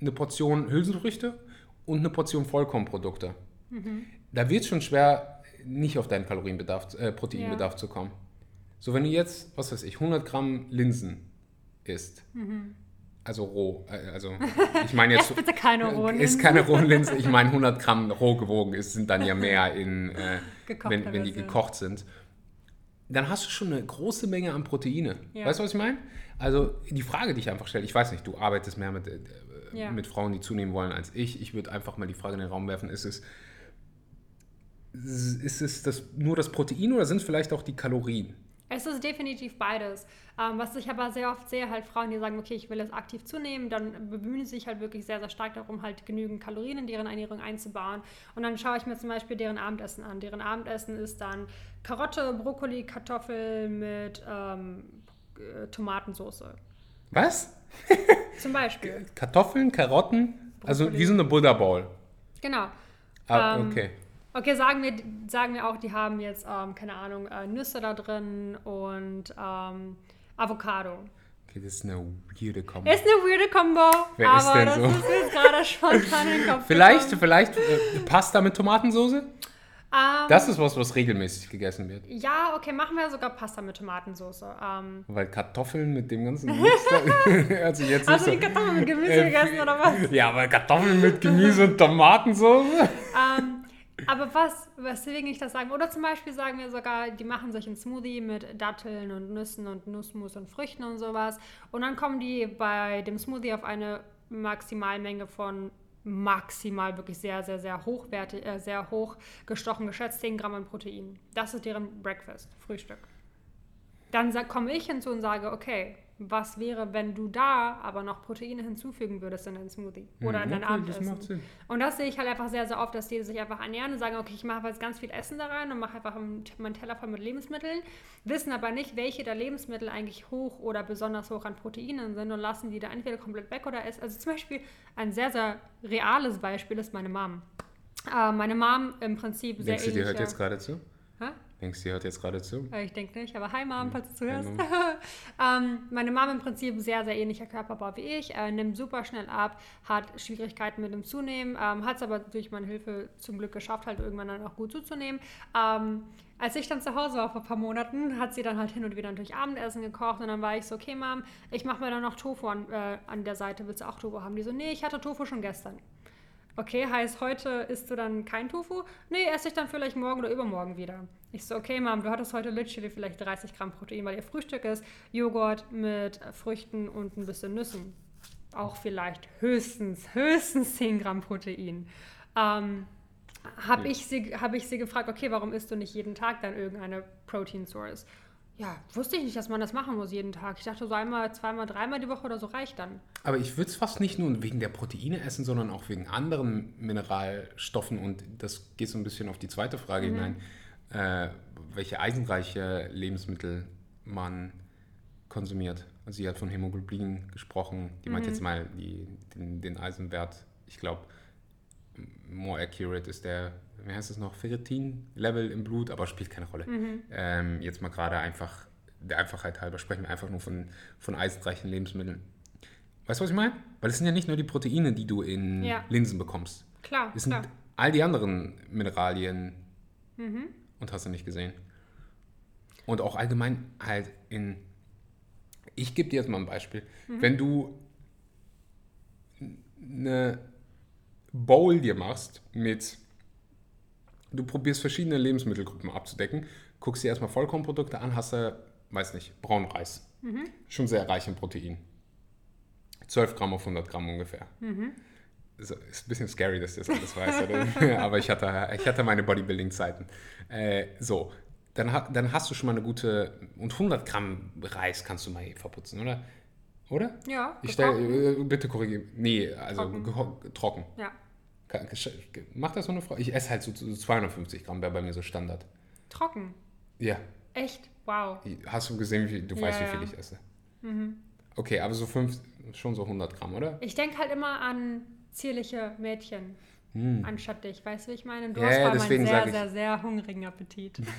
eine Portion Hülsenfrüchte und eine Portion Vollkornprodukte, Mhm. da wird es schon schwer, nicht auf deinen Kalorienbedarf, äh, Proteinbedarf zu kommen. So, wenn du jetzt, was weiß ich, 100 Gramm Linsen isst, also roh, äh, also ich meine jetzt... Bitte keine rohen Ist keine rohen Linsen. Ich meine, 100 Gramm roh gewogen ist, sind dann ja mehr in, äh, wenn, wenn die gekocht sind. Dann hast du schon eine große Menge an Proteine. Ja. Weißt du, was ich meine? Also die Frage, die ich einfach stelle, ich weiß nicht, du arbeitest mehr mit, äh, Ja. mit Frauen, die zunehmen wollen als ich. Ich würde einfach mal die Frage in den Raum werfen, ist es, ist es das, nur das Protein oder sind es vielleicht auch die Kalorien? Es ist definitiv beides. Ähm, was ich aber sehr oft sehe, halt Frauen, die sagen, okay, ich will jetzt aktiv zunehmen, dann bemühen sie sich halt wirklich sehr, sehr stark darum, halt genügend Kalorien in deren Ernährung einzubauen. Und dann schaue ich mir zum Beispiel deren Abendessen an. Deren Abendessen ist dann Karotte, Brokkoli, Kartoffel mit ähm, äh, Tomatensauce. Was? Zum Beispiel. Kartoffeln, Karotten, also Brokkoli. wie so eine Buddha Bowl. Genau. Ah, Ähm, okay. Sagen wir, sagen wir auch, die haben jetzt, ähm, keine Ahnung, äh, Nüsse da drin und ähm, Avocado. Okay, das ist eine weirde Kombo. Ist eine weirde Kombo, Wer aber ist denn das so? ist mir jetzt gerade spontan in den Kopf Vielleicht, gekommen. vielleicht äh, Pasta mit Tomatensauce? Ähm, Das ist was, was regelmäßig gegessen wird. ja, okay, machen wir sogar Pasta mit Tomatensauce. Ähm, Weil Kartoffeln mit dem ganzen da, also jetzt hast du die Kartoffeln mit Gemüse Äh, gegessen oder was? Ja, aber Kartoffeln mit Gemüse und Tomatensauce? ähm, aber was, weswegen ich das sagen? Oder zum Beispiel sagen wir sogar, die machen sich einen Smoothie mit Datteln und Nüssen und Nussmus und Früchten und sowas. Und dann kommen die bei dem Smoothie auf eine Maximalmenge von maximal wirklich sehr, sehr, sehr hochwertig, äh, sehr hoch gestochen, geschätzt 10 Gramm an Protein. Das ist deren Breakfast, Frühstück. Dann komme ich hinzu und sage, okay, was wäre, wenn du da aber noch Proteine hinzufügen würdest in deinen Smoothie oder in dein Mhm, okay, das Abendessen? Sinn. Und das sehe ich halt einfach sehr, sehr oft, dass die sich einfach ernähren und sagen, okay, ich mache jetzt ganz viel Essen da rein und mache einfach einen- meinen Teller voll mit Lebensmitteln, wissen aber nicht, welche der Lebensmittel eigentlich hoch oder besonders hoch an Proteinen sind und lassen die da entweder komplett weg oder essen. Also zum Beispiel ein sehr, sehr reales Beispiel ist meine Mom. Äh, meine Mom im Prinzip sehr Denkst du, die hört ähnliche- jetzt gerade zu? Hä? Denkst du, die hört jetzt gerade zu? Äh, Ich denke nicht, aber hi Mom, falls du zuhörst. Ähm, meine Mom im Prinzip sehr, sehr ähnlicher Körperbau wie ich, äh, nimmt super schnell ab, hat Schwierigkeiten mit dem Zunehmen, ähm, hat es aber durch meine Hilfe zum Glück geschafft, halt irgendwann dann auch gut zuzunehmen. Ähm, als ich dann zu Hause war vor ein paar Monaten, hat sie dann halt hin und wieder natürlich Abendessen gekocht und dann war ich so, okay Mom, ich mache mir dann noch Tofu an, äh, an der Seite, willst du auch Tofu haben? Die so, nee, ich hatte Tofu schon gestern. Okay, heißt, heute isst du dann kein Tofu? Nee, esse ich dann vielleicht morgen oder übermorgen wieder. Ich so, okay, Mom, du hattest heute literally vielleicht 30 Gramm Protein, weil ihr Frühstück ist Joghurt mit Früchten und ein bisschen Nüssen. Auch vielleicht höchstens, höchstens 10 Gramm Protein. Ähm, habe ich, sie, hab ich sie gefragt, okay, warum isst du nicht jeden Tag dann irgendeine Protein Source? Ja, wusste ich nicht, dass man das machen muss jeden Tag. Ich dachte so einmal, zweimal, dreimal die Woche oder so reicht dann. Aber ich würde es fast nicht nur wegen der Proteine essen, sondern auch wegen anderen Mineralstoffen. Und das geht so ein bisschen auf die zweite Frage Mhm. hinein, äh, welche eisenreiche Lebensmittel man konsumiert. Also sie hat von Hämoglobin gesprochen. Die Mhm. meint jetzt mal die, den, den Eisenwert. Ich glaube, more accurate ist der, wie heißt es noch, Ferritin-Level im Blut, aber spielt keine Rolle. Mhm. Ähm, jetzt mal gerade einfach, der Einfachheit halber, sprechen wir einfach nur von, von eisenreichen Lebensmitteln. Weißt du, was ich meine? Weil es sind ja nicht nur die Proteine, die du in Ja. Linsen bekommst. Klar, Es sind klar. all die anderen Mineralien Mhm. und hast du nicht gesehen. Und auch allgemein halt in. Ich gebe dir jetzt mal ein Beispiel. Mhm. Wenn du eine Bowl dir machst mit. Du probierst verschiedene Lebensmittelgruppen abzudecken, guckst dir erstmal Vollkornprodukte an, hast du, weiß nicht, braunen Reis. Mhm. Schon sehr reich in Protein. 12 Gramm auf 100 Gramm ungefähr. Mhm. Ist, ist ein bisschen scary, dass ich das alles weiß, oder? aber ich hatte, ich hatte meine Bodybuilding-Zeiten. Äh, so, dann, dann hast du schon mal eine gute, und 100 Gramm Reis kannst du mal verputzen, oder? Oder? Ja, Ich stelle, äh, bitte korrigiere. Nee, also Trocken. trocken. Ja, Macht das so eine Frau? Ich esse halt so, so 250 Gramm, wäre bei mir so Standard. trocken. Ja. Echt? Wow. Hast du gesehen, wie, du Ja, weißt, wie viel ich esse? Okay, aber so fünf, schon so 100 Gramm, oder? Ich denke halt immer an zierliche Mädchen anstatt dich. Weißt du, wie ich meine? Du Hm. Ja, hast ja, deswegen einen sehr, sehr, sehr hungrigen Appetit.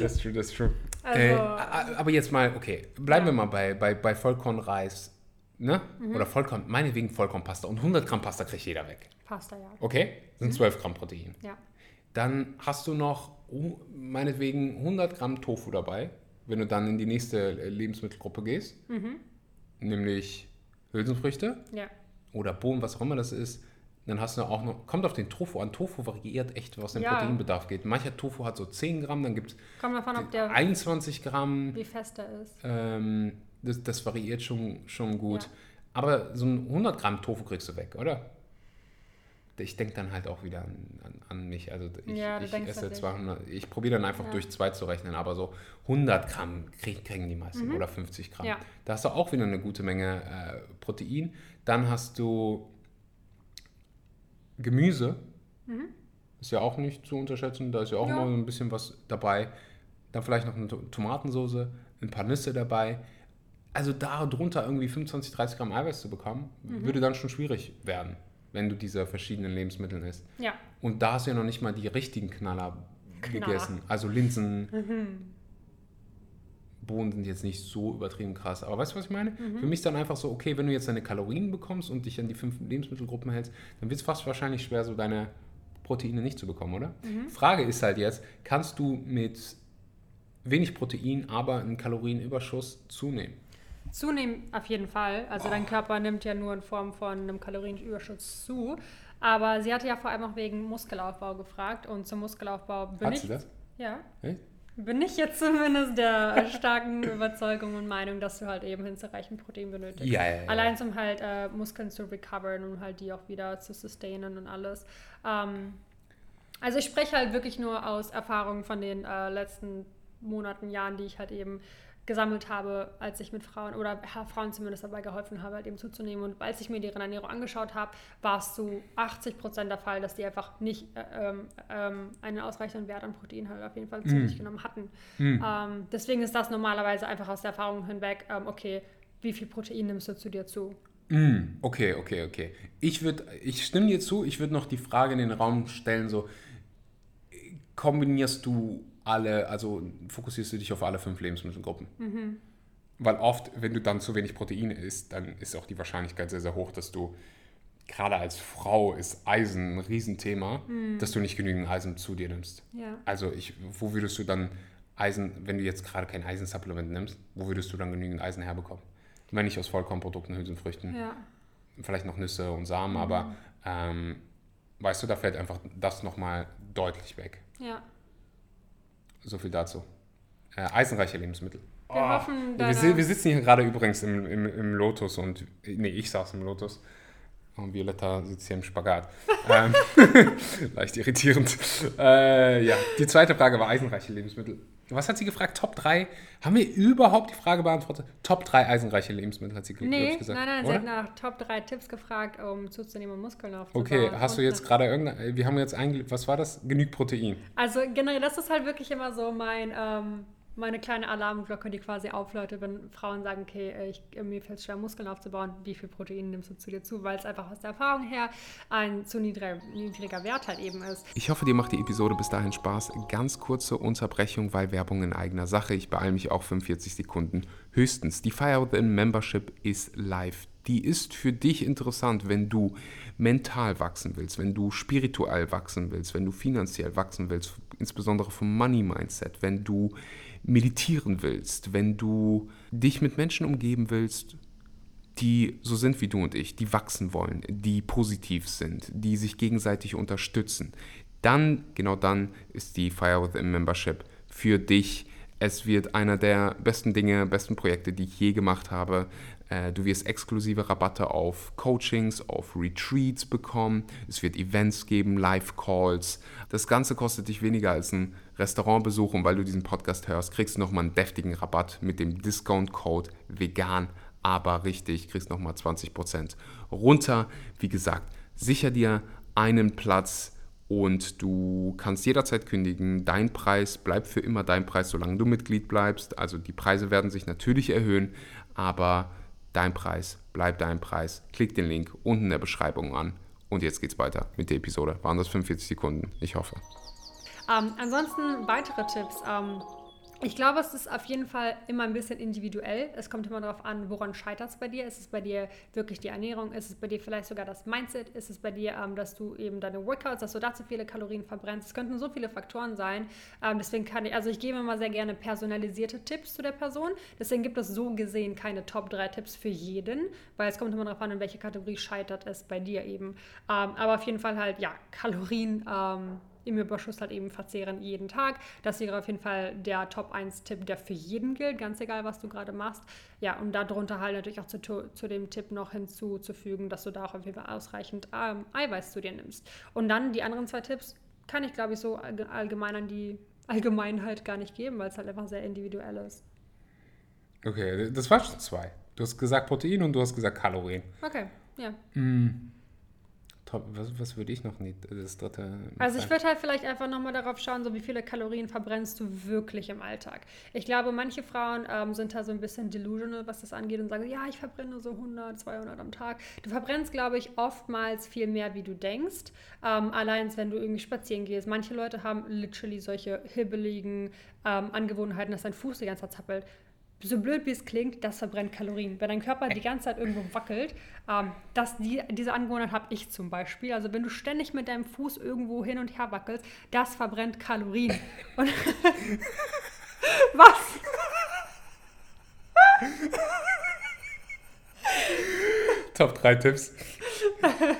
Das ist true, das ist true. Also- äh, aber jetzt mal, okay, bleiben Ja. wir mal bei, bei, bei Vollkornreis, ne? Mhm. Oder Vollkorn, meinetwegen Vollkornpasta. Und 100 Gramm Pasta kriegt jeder weg. Pasta, ja. Okay? Mhm. Sind 12 Gramm Protein. Ja. Dann hast du noch oh, meinetwegen 100 Gramm Tofu dabei, wenn du dann in die nächste äh, Lebensmittelgruppe gehst. Mhm. Nämlich Hülsenfrüchte Ja. oder Bohnen, was auch immer das ist. Dann hast du auch noch, kommt auf den Tofu an. Tofu variiert echt, was den Ja. Proteinbedarf geht. Mancher Tofu hat so 10 Gramm, dann gibt es Kommt davon, ob der, 21 Gramm. wie fest er ist. Ähm, das, das variiert schon, schon gut. Ja. Aber so ein 100 Gramm Tofu kriegst du weg, oder? Ich denke dann halt auch wieder an, an, an mich. Also ich, Ja, ich esse an dich. 200, ich probiere dann einfach Ja. durch zwei zu rechnen, aber so 100 Gramm krieg, kriegen die meisten oder 50 Gramm. Mhm. Da hast du auch wieder eine gute Menge äh, Protein. Dann hast du Gemüse. Mhm. Ist ja auch nicht zu unterschätzen. Da ist ja auch immer so ein bisschen was dabei. Dann vielleicht noch eine To- Tomatensauce, ein paar Nüsse dabei. Also da drunter irgendwie 25, 30 Gramm Eiweiß zu bekommen, Mhm. würde dann schon schwierig werden. wenn du diese verschiedenen Lebensmittel isst. Ja. Und da hast du ja noch nicht mal die richtigen Knaller, Knaller. gegessen. Also Linsen. Bohnen sind jetzt nicht so übertrieben krass. Aber weißt du, was ich meine? Für mich ist dann einfach so, okay, wenn du jetzt deine Kalorien bekommst und dich an die fünf Lebensmittelgruppen hältst, dann wird es fast wahrscheinlich schwer, so deine Proteine nicht zu bekommen, oder? Frage ist halt jetzt, kannst du mit wenig Protein, aber einen Kalorienüberschuss zunehmen? Zunehmen auf jeden Fall. Also dein Körper nimmt ja nur in Form von einem Kalorienüberschuss zu. Aber sie hatte ja vor allem auch wegen Muskelaufbau gefragt. Und zum Muskelaufbau bin Hat ich. sie das? Ja. Echt? Bin ich jetzt zumindest der starken Überzeugung und Meinung, dass du halt eben hinreichend Protein benötigst. Ja, ja, ja. Allein zum halt äh, Muskeln zu recovern und halt die auch wieder zu sustainen und alles. Ähm, also ich spreche halt wirklich nur aus Erfahrungen von den äh, letzten Monaten, Jahren, die ich halt eben gesammelt habe, als ich mit Frauen oder Frauen zumindest dabei geholfen habe, halt eben zuzunehmen. Und als ich mir deren Ernährung angeschaut habe, war es zu 80 Prozent der Fall, dass die einfach nicht äh, ähm, ähm, einen ausreichenden Wert an Protein halt auf jeden Fall zu sich genommen hatten. Ähm, deswegen ist das normalerweise einfach aus der Erfahrung hinweg, ähm, okay, wie viel Protein nimmst du zu dir zu? Mm, okay, okay, okay. Ich würde, ich stimme dir zu, ich würde noch die Frage in den Raum stellen, so, kombinierst du alle, also fokussierst du dich auf alle fünf Lebensmittelgruppen? Weil oft, wenn du dann zu wenig Protein isst, dann ist auch die Wahrscheinlichkeit sehr, sehr hoch, dass du, gerade als Frau ist Eisen ein Riesenthema, dass du nicht genügend Eisen zu dir nimmst. Ja. Also ich, wo würdest du dann Eisen, wenn du jetzt gerade kein Eisensupplement nimmst, wo würdest du dann genügend Eisen herbekommen? Wenn nicht aus Vollkornprodukten, Hülsenfrüchten, Ja. vielleicht noch Nüsse und Samen, aber ähm, weißt du, da fällt einfach das nochmal deutlich weg. Ja. So viel dazu. Äh, eisenreiche Lebensmittel. Wir hoffen, Wir, wir sitzen hier gerade übrigens im, im, im Lotus und, nee, ich saß im Lotus und Violetta sitzt hier im Spagat. ähm, leicht irritierend. Äh, ja, die zweite Frage war eisenreiche Lebensmittel. Was hat sie gefragt? Top 3? Haben wir überhaupt die Frage beantwortet? Top 3 eisenreiche Lebensmittel hat sie Nee, gesagt. nein, nein, sie oder? hat nach Top 3 Tipps gefragt, um zuzunehmen und Muskeln aufzubauen. Okay, hast du jetzt nach- gerade irgendeine, wir haben jetzt eigentlich, was war das? Genügend Protein. Also generell, das ist halt wirklich immer so mein, ähm, meine kleine Alarmglocke, die quasi aufläutet, wenn Frauen sagen, okay, äh, ich, mir fällt es schwer, Muskeln aufzubauen, wie viel Protein nimmst du zu dir zu, weil es einfach aus der Erfahrung her ein zu niedriger, niedriger Wert halt eben ist. Ich hoffe, dir macht die Episode bis dahin Spaß. Ganz kurze Unterbrechung, weil Werbung in eigener Sache. Ich beeile mich auch 45 Sekunden höchstens. Die Fire Within Membership ist live. Die ist für dich interessant, wenn du mental wachsen willst, wenn du spirituell wachsen willst, wenn du finanziell wachsen willst, insbesondere vom Money Mindset, wenn du meditieren willst, wenn du dich mit Menschen umgeben willst, die so sind wie du und ich, die wachsen wollen, die positiv sind, die sich gegenseitig unterstützen, dann, genau dann, ist die Fire Within Membership für dich. Es wird einer der besten Dinge, besten Projekte, die ich je gemacht habe. Äh, Du wirst exklusive Rabatte auf Coachings, auf Retreats bekommen. Es wird Events geben, Live-Calls. Das Ganze kostet dich weniger als ein Restaurantbesuch und weil du diesen Podcast hörst, kriegst du nochmal einen deftigen Rabatt mit dem Discount-Code vegan aber richtig, kriegst nochmal 20% runter. Wie gesagt, sicher dir einen Platz und du kannst jederzeit kündigen. Dein Preis bleibt für immer dein Preis, solange du Mitglied bleibst. Also die Preise werden sich natürlich erhöhen, aber dein Preis bleibt dein Preis. Klick den Link unten in der Beschreibung an. Und jetzt geht's weiter mit der Episode. Waren das 45 Sekunden? Ich hoffe. Ähm, ansonsten weitere Tipps. Ähm, ich glaube, es ist auf jeden Fall immer ein bisschen individuell. Es kommt immer darauf an, woran scheitert es bei dir. Ist es bei dir wirklich die Ernährung? Ist es bei dir vielleicht sogar das Mindset? Ist es bei dir, ähm, dass du eben deine Workouts, dass du da zu viele Kalorien verbrennst? Es könnten so viele Faktoren sein. Ähm, deswegen kann ich, also ich gebe immer sehr gerne personalisierte Tipps zu der Person. Deswegen gibt es so gesehen keine Top 3 Tipps für jeden, weil es kommt immer darauf an, in welche Kategorie scheitert es bei dir eben. Ähm, aber auf jeden Fall halt, ja, Kalorien. Im Überschuss halt eben verzehren jeden Tag. Das wäre auf jeden Fall der Top-1-Tipp, der für jeden gilt, ganz egal, was du gerade machst. Ja, und darunter halt natürlich auch zu, zu dem Tipp noch hinzuzufügen, dass du da auch auf jeden Fall ausreichend ähm, Eiweiß zu dir nimmst. Und dann die anderen zwei Tipps kann ich, glaube ich, so allge- allgemein an die Allgemeinheit gar nicht geben, weil es halt einfach sehr individuell ist. Okay, das war schon zwei. Du hast gesagt Protein und du hast gesagt Kalorien. Okay, ja. Top, was, was würde ich noch nicht, das dritte. Also ich würde halt vielleicht einfach nochmal darauf schauen, so wie viele Kalorien verbrennst du wirklich im Alltag. Ich glaube, manche Frauen ähm, sind da so ein bisschen delusional, was das angeht und sagen, ja, ich verbrenne so 100, 200 am Tag. Du verbrennst, glaube ich, oftmals viel mehr, wie du denkst. Ähm, allein wenn du irgendwie spazieren gehst. Manche Leute haben literally solche hibbeligen ähm, Angewohnheiten, dass dein Fuß die ganze Zeit zappelt so blöd wie es klingt, das verbrennt Kalorien. Wenn dein Körper die ganze Zeit irgendwo wackelt, ähm, das, die, diese Angewohnheit habe ich zum Beispiel. Also wenn du ständig mit deinem Fuß irgendwo hin und her wackelst, das verbrennt Kalorien. Und Was? Top 3 Tipps.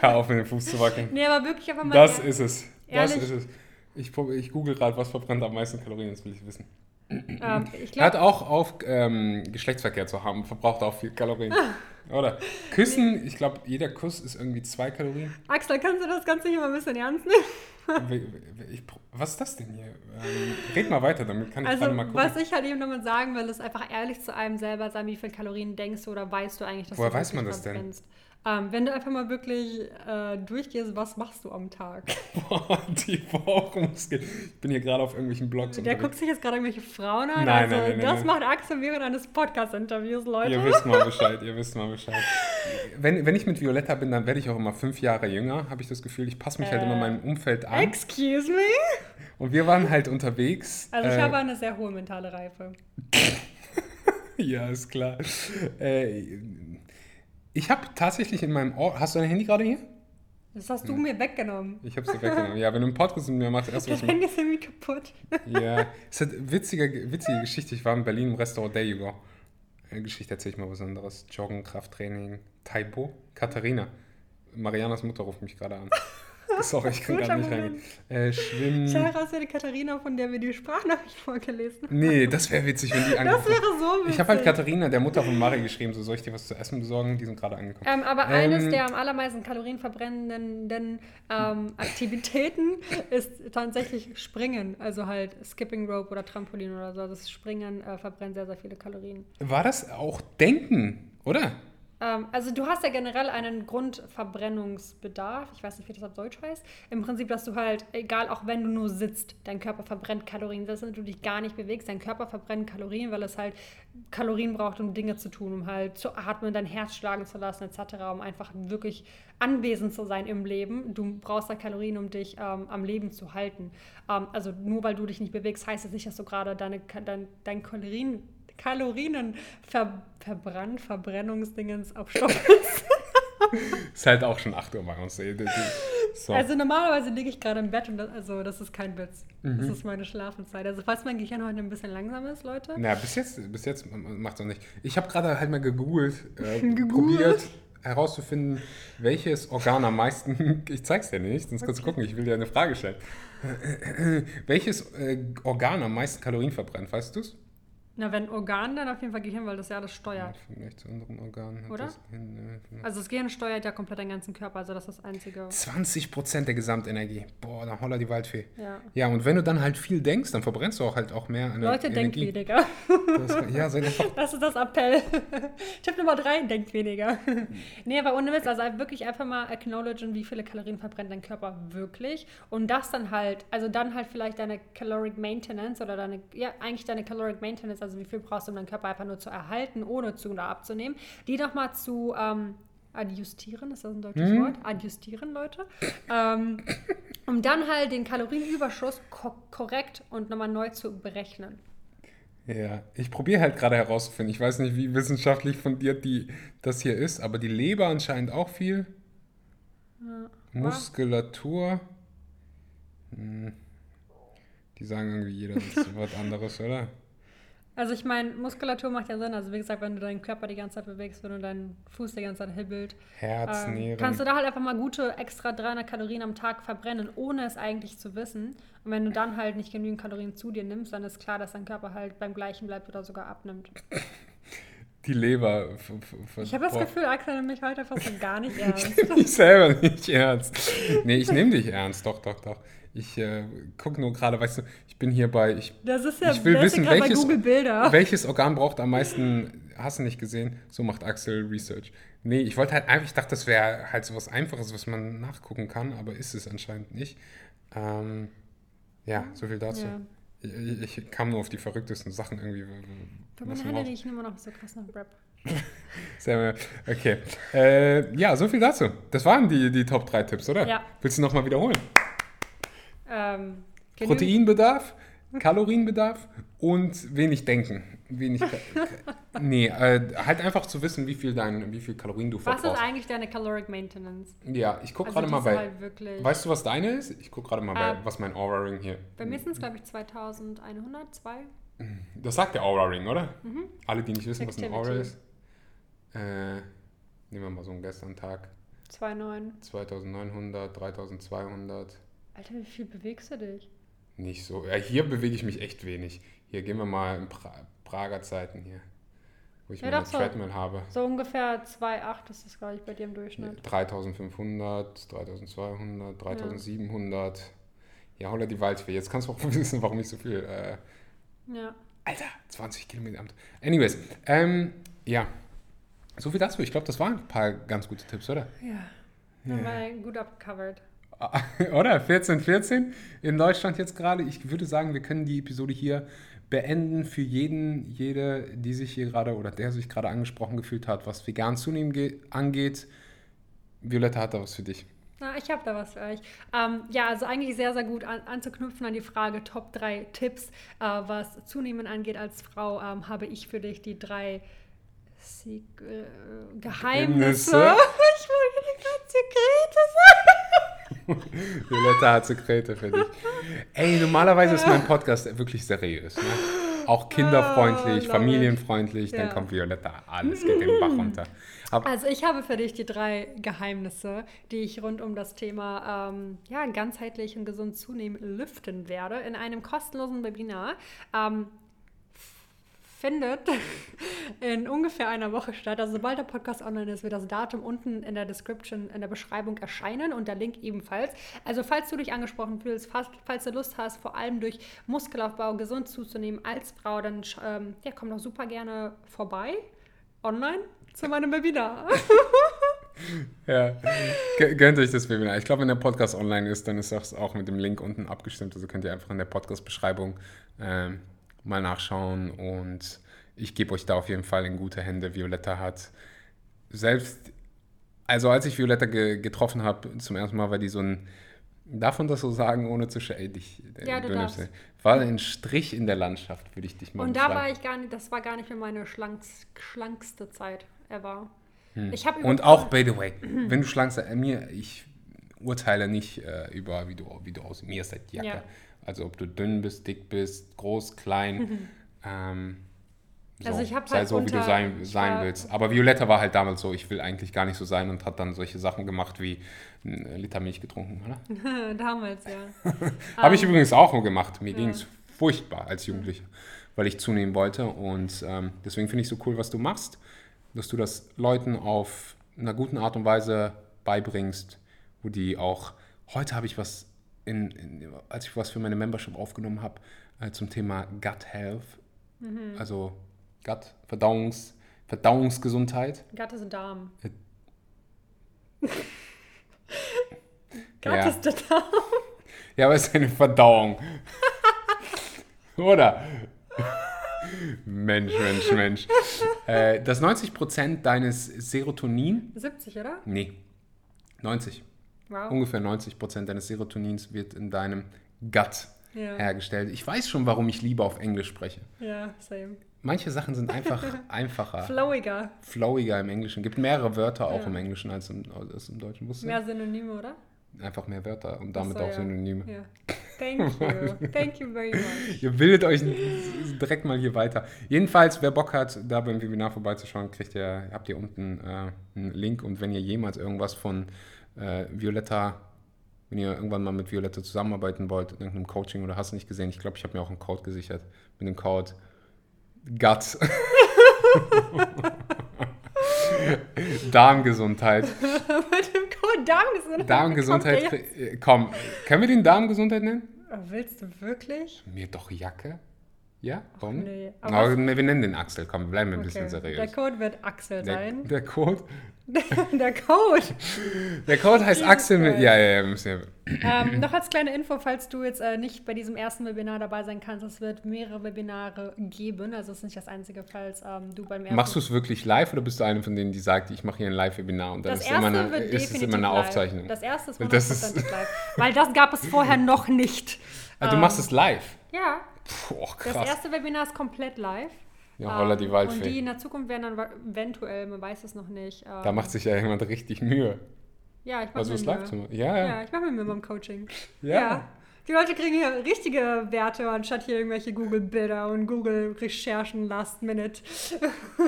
Hör auf, mit dem Fuß zu wackeln. Nee, aber wirklich einfach mal. Das ist es. Das Ehrlich? ist es. Ich, ich google gerade, was verbrennt am meisten Kalorien, das will ich wissen. Ähm, ich Hört glaube, auch auf, ähm, Geschlechtsverkehr zu haben, verbraucht auch viel Kalorien. Oder? Küssen, ich glaube, jeder Kuss ist irgendwie zwei Kalorien. Axel, kannst du das Ganze hier mal ein bisschen ernst nehmen? Was ist das denn hier? Ähm, red mal weiter, damit kann ich Also, gerade mal gucken. was ich halt eben damit sagen will, ist einfach ehrlich zu einem selber sein, wie viel Kalorien denkst du oder weißt du eigentlich, dass Woher du weiß man das denn? verbrennst. Ähm, wenn du einfach mal wirklich äh, durchgehst, was machst du am Tag? Boah, die Bauchmuskeln. Ich bin hier gerade auf irgendwelchen Blogs Der unterwegs. guckt sich jetzt gerade irgendwelche Frauen an. Nein, also, nein, nein, das macht Axel während eines Podcast-Interviews, Leute. Ihr wisst mal Bescheid, ihr wisst mal Bescheid. Wenn, wenn ich mit Violetta bin, dann werde ich auch immer fünf Jahre jünger, habe ich das Gefühl. Ich passe mich halt Äh, immer meinem Umfeld an. Excuse me? Und wir waren halt unterwegs. Also, ich äh, habe eine sehr hohe mentale Reife. Ja, ist klar. Äh, ich habe tatsächlich in meinem Ohr. Hast du dein Handy gerade hier? Das hast Hm. du mir weggenommen. Ich habe es dir weggenommen. Ja, wenn du einen Podcast mit mir machst, erst was mache. Handy ist irgendwie kaputt. Ja, es hat witzige, witzige Geschichte. Ich war in Berlin im Restaurant There You Go. Eine Geschichte erzähle ich mal was anderes. Joggen, Krafttraining, Taibo, Katharina. Marianas Mutter ruft mich gerade an. Sorry, ich kann gerade nicht reingehen. Äh, Schwimmen. Sarah ist ja die Katharina, von der wir die Sprachnachricht vorgelesen haben. Nee, das wäre witzig, wenn die Das angekommen wäre so witzig. Ich habe halt Katharina, der Mutter von Mari, geschrieben, so soll ich dir was zu essen besorgen? Die sind gerade angekommen. Ähm, aber Ähm, eines der am allermeisten Kalorien verbrennenden ähm, Aktivitäten ist tatsächlich Springen. Also halt Skipping Rope oder Trampolin oder so. Das Springen äh, verbrennt sehr, sehr viele Kalorien. War das auch Denken, oder? Ähm, also du hast ja generell einen Grundverbrennungsbedarf. Ich weiß nicht, wie das auf Deutsch heißt. Im Prinzip, dass du halt, egal, auch wenn du nur sitzt, dein Körper verbrennt Kalorien. Das ist, wenn du dich gar nicht bewegst, dein Körper verbrennt Kalorien, weil es halt Kalorien braucht, um Dinge zu tun, um halt zu atmen, dein Herz schlagen zu lassen, etc., um einfach wirklich anwesend zu sein im Leben. Du brauchst da Kalorien, um dich ähm, am Leben zu halten. Ähm, also nur weil du dich nicht bewegst, heißt es nicht, dass du gerade deine, dein, dein Kalorien Kalorien ver, verbrannt, Verbrennungsdingens auf Stopp. Ist halt auch schon 8 Uhr die- So. Also normalerweise liege ich gerade im Bett und das, also das ist kein Witz. Mhm. Das ist meine Schlafenszeit. Also falls mein Gehirn heute ein bisschen langsam ist, Leute. Na, bis jetzt, bis jetzt macht es noch nicht. Ich habe gerade halt mal gegoogelt, äh, Gegoogelt? probiert herauszufinden, welches Organ am meisten, ich zeig's dir nicht, sonst kannst du gucken, ich will dir eine Frage stellen. welches äh, Organ am meisten Kalorien verbrennt, weißt du's? Na, wenn Organ, dann auf jeden Fall Gehirn, weil das ja alles steuert. Vielleicht zu anderen Organen. hat Oder? das- äh, Also das Gehirn steuert ja komplett deinen ganzen Körper, also das ist das Einzige. 20% der Gesamtenergie. Boah, da holla die Waldfee. Ja. Ja, und wenn du dann halt viel denkst, dann verbrennst du auch halt auch mehr an Leute, denkt Energie. weniger. Das, ja, seid einfach Das ist das Appell. Tipp Nummer drei, denkt weniger. nee, aber ohne Witz, also wirklich einfach mal acknowledgen, wie viele Kalorien verbrennt dein Körper wirklich. Und das dann halt, also dann halt vielleicht deine Caloric Maintenance oder deine, ja, eigentlich deine Caloric Maintenance, also wie viel brauchst du, um deinen Körper einfach nur zu erhalten, ohne zu oder abzunehmen, die nochmal zu ähm, adjustieren, ist das ein deutsches Mhm. Wort? Adjustieren, Leute. ähm, um dann halt den Kalorienüberschuss ko korrekt und nochmal neu zu berechnen. Ja, ich probiere halt gerade herauszufinden. Ich weiß nicht, wie wissenschaftlich fundiert die, das hier ist, aber die Leber anscheinend auch viel. Muskulatur. Hm. Die sagen irgendwie jeder Wort anderes, oder? Also ich meine, Muskulatur macht ja Sinn. Also wie gesagt, wenn du deinen Körper die ganze Zeit bewegst, wenn du deinen Fuß die ganze Zeit hibbelt, Herz, ähm, Nieren. kannst du da halt einfach mal gute extra 300 Kalorien am Tag verbrennen, ohne es eigentlich zu wissen. Und wenn du dann halt nicht genügend Kalorien zu dir nimmst, dann ist klar, dass dein Körper halt beim gleichen bleibt oder sogar abnimmt. Die Leber. Ich habe das. Gefühl, Axel nimmt mich heute fast so gar nicht ernst. Ich selber nicht ernst. Nee, ich nehme dich ernst. Doch, doch, doch. Ich äh, gucke nur gerade, weißt du, ich bin hier bei, ich Das ist ja Ich will wissen, welches-. Welches Organ braucht am meisten, hast du nicht gesehen, so macht Axel Research. Nee, ich wollte halt einfach, ich dachte, das wäre halt so was Einfaches, was man nachgucken kann, aber ist es anscheinend nicht. Ähm, ja, so viel dazu. Ja. Ich, ich kam nur auf die verrücktesten Sachen irgendwie. Bei Haus- riechen immer noch so krass nach Rap. Sehr, okay. Äh, ja, so viel dazu. Das waren die, die Top 3 Tipps, oder? Ja. Willst du nochmal wiederholen? Ähm, Proteinbedarf, Kalorienbedarf und wenig denken. Wenig. Ka- nee, äh, halt einfach zu wissen, wie viel, dein, wie viel Kalorien du Was ist verbrauchst. eigentlich deine Caloric Maintenance? Ja, ich gucke Also gerade mal ist bei. halt weißt du, was deine ist? Ich gucke gerade mal bei, Ah. was mein Aura Ring hier. Bei mir sind es, glaube ich, 2100, 2. Das sagt der Aura Ring, oder? Alle, die nicht wissen, was ein Mhm. Activity. Aura ist. Äh, nehmen wir mal so einen Gestern-Tag. 2,9. 2900, 3200. Alter, wie viel bewegst du dich? Nicht so. Ja, hier bewege ich mich echt wenig. Hier gehen wir mal in pra Prager Zeiten hier. Wo ich Ja, meine doch so. Treadmill habe. So ungefähr 2,8 ist das, glaube ich, bei dir im Durchschnitt. 3500, 3200, 3700. Ja, holla die Waldfee. Jetzt kannst du auch wissen, warum ich so viel. Äh, Ja. Alter, 20 Kilometer am Tag. Anyways, ähm, ja. So viel dazu. Ich glaube, das waren ein paar ganz gute Tipps, oder? Ja. Dann war gut abgecovered. Oder? 14, 14 in Deutschland jetzt gerade. Ich würde sagen, wir können die Episode hier beenden für jeden, jede, die sich hier gerade oder der sich gerade angesprochen gefühlt hat, was vegan zunehmen ge- angeht. Violetta hat da was für dich. Na, ich habe da was für euch. Ähm, ja, also eigentlich sehr, sehr gut an, anzuknüpfen an die Frage Top 3 Tipps, äh, was Zunehmen angeht als Frau, ähm, habe ich für dich die drei Sek äh, Geheimnisse. Geheimnisse. Ich wollte gerade Sekrete sagen. Violetta hat Sekrete für dich. Ey, normalerweise ist mein Podcast wirklich seriös. Ne? Auch kinderfreundlich, love familienfreundlich. Dann Ja. kommt Violetta. Alles geht den Bach runter. Aber Also ich habe für dich die drei Geheimnisse, die ich rund um das Thema ähm, ja, ganzheitlich und gesund zunehmen lüften werde in einem kostenlosen Webinar. Ähm, findet in ungefähr einer Woche statt. Also sobald der Podcast online ist, wird das Datum unten in der Description, in der Beschreibung erscheinen und der Link ebenfalls. Also falls du dich angesprochen fühlst, falls, falls du Lust hast, vor allem durch Muskelaufbau gesund zuzunehmen als Frau, dann ähm, ja, komm doch super gerne vorbei, online, zu meinem Webinar. Ja, gönnt euch das Webinar. Ich glaube, wenn der Podcast online ist, dann ist das auch mit dem Link unten abgestimmt. Also könnt ihr einfach in der Podcast-Beschreibung ähm, mal nachschauen. Und ich gebe euch da auf jeden Fall in gute Hände. Violetta hat selbst, also als ich Violetta ge getroffen habe zum ersten Mal, war die so ein, darf man das so sagen, ohne zu schädigen? dich, Ja, du darfst. War ein Strich in der Landschaft, würde ich dich mal Und da war ich gar nicht, das war gar nicht mehr meine schlanks, schlankste Zeit ever. Ich Hm. Und auch, by the way, wenn du schlank sei, äh, mir, ich urteile nicht äh, über, wie du, wie du aussiehst. Mir ist das Jacke. Ja. Also ob du dünn bist, dick bist, groß, klein. ähm, so, Also ich hab sei halt so, wie du unter- sein, sein willst. Aber Violetta war halt damals so, ich will eigentlich gar nicht so sein und hat dann solche Sachen gemacht wie einen Liter Milch getrunken, oder? damals, ja. Habe ich übrigens auch gemacht. Mir Ja. ging es furchtbar als Jugendlicher, weil ich zunehmen wollte. Und ähm, deswegen finde ich so cool, was du machst, dass du das Leuten auf einer guten Art und Weise beibringst, wo die auch. Heute habe ich was, in, in, als ich was für meine Membership aufgenommen habe, äh, zum Thema Gut Health, also Gut, Verdauungs, Verdauungsgesundheit. Gattes Darm. Ja. Gattes der Darm. Ja, aber es ist eine Verdauung. Oder? Mensch, Mensch, Mensch. Äh, dass 90% deines Serotonin, 70, oder? nee, 90, Wow. ungefähr 90% deines Serotonins wird in deinem Gut Ja. hergestellt. Ich weiß schon, warum ich lieber auf Englisch spreche. Ja, same. Manche Sachen sind einfach einfacher, Flowiger. flowiger im Englischen. gibt mehrere Wörter auch Ja. im Englischen als im, als im Deutschen. Wusstest? Mehr Synonyme, oder? Einfach mehr Wörter und damit so, auch. Synonyme. Ja. Thank you. Thank you very much. Ihr bildet euch direkt mal hier weiter. Jedenfalls, wer Bock hat, da beim Webinar vorbeizuschauen, kriegt ihr, habt ihr unten äh, einen Link. Und wenn ihr jemals irgendwas von äh, Violetta, wenn ihr irgendwann mal mit Violetta zusammenarbeiten wollt, in irgendeinem Coaching oder hast du nicht gesehen, ich glaube, ich habe mir auch einen Code gesichert. Mit dem Code GUT. Darmgesundheit. Mit dem Code Darmgesundheit. Darmgesundheit. Äh, Komm, können wir den Darmgesundheit nennen? Oh, Willst du wirklich? Mir doch Jacke. Ja? Warum? nee, aber aber- wir nennen den Axel, komm, wir bleiben ein bisschen Okay. seriös. Der Code wird Axel Der, sein. der Code? Der Code. Der Code heißt Axel mit. Ja, ja, ja, müssen wir. ähm, noch als kleine Info, falls du jetzt äh, nicht bei diesem ersten Webinar dabei sein kannst, es wird mehrere Webinare geben. Also es ist nicht das einzige, falls ähm, du beim ersten. Machst du es wirklich live oder bist du eine von denen, die sagt, ich mache hier ein Live-Webinar und dann das ist, erste immer eine, wird ist es immer eine live. Aufzeichnung? Das erste ist Weil das ist- live. Weil das gab es vorher noch nicht. ah, du machst es live? Ja, Boah, das krass. erste Webinar ist komplett live. Ja, holla die Ähm, Waldfee. Und die in der Zukunft werden dann eventuell, man weiß es noch nicht. Ähm, Da macht sich ja jemand richtig Mühe. ja, ich mache Also mir Mühe. live. Ja, ja. Ja, ich mache mir Mühe beim Coaching. Ja. Die Leute kriegen hier richtige Werte, anstatt hier irgendwelche Google-Bilder und Google-Recherchen last minute.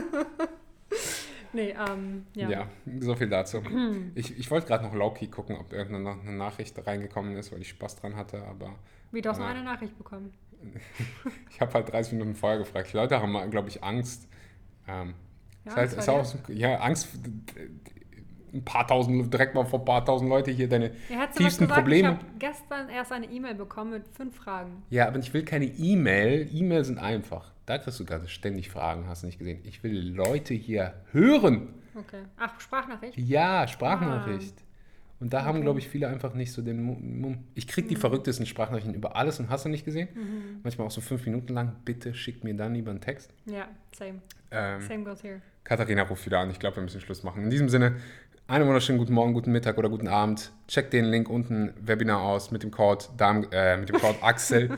nee, ähm, ja. Ja, so viel dazu. Ich, ich wollte gerade noch Loki gucken, ob irgendeine Na- eine Nachricht reingekommen ist, weil ich Spaß dran hatte, aber Wie, du hast noch Ja. eine Nachricht bekommen. Ich habe halt 30 Minuten vorher gefragt. Die Leute haben, glaube ich, Angst. Ähm, Ja, ist halt, Angst ist vor auch, so- ja, Angst, ein paar tausend, direkt mal vor ein paar tausend Leute hier deine Ja, tiefsten gesagt? Probleme. Ich habe gestern erst eine E-Mail bekommen mit fünf Fragen. Ja, aber ich will keine E-Mail. E-Mail sind einfach. Da kriegst du gerade ständig Fragen, hast du nicht gesehen. Ich will Leute hier hören. Okay. Ach, Sprachnachricht? Ja, Sprachnachricht. Ah. Und da haben, Okay. glaube ich, viele einfach nicht so den Mu- Mumm. Ich kriege die verrücktesten Sprachnachrichten über alles und hast du nicht gesehen? Mhm. Manchmal auch so fünf Minuten lang. Bitte schick mir dann lieber einen Text. Ja, same. Ähm, Same goes here. Katharina ruft wieder an. Ich glaube, wir müssen Schluss machen. In diesem Sinne, einen wunderschönen guten Morgen, guten Mittag oder guten Abend. Checkt den Link unten, Webinar aus mit dem Code, Darm, äh, mit dem Code Axel.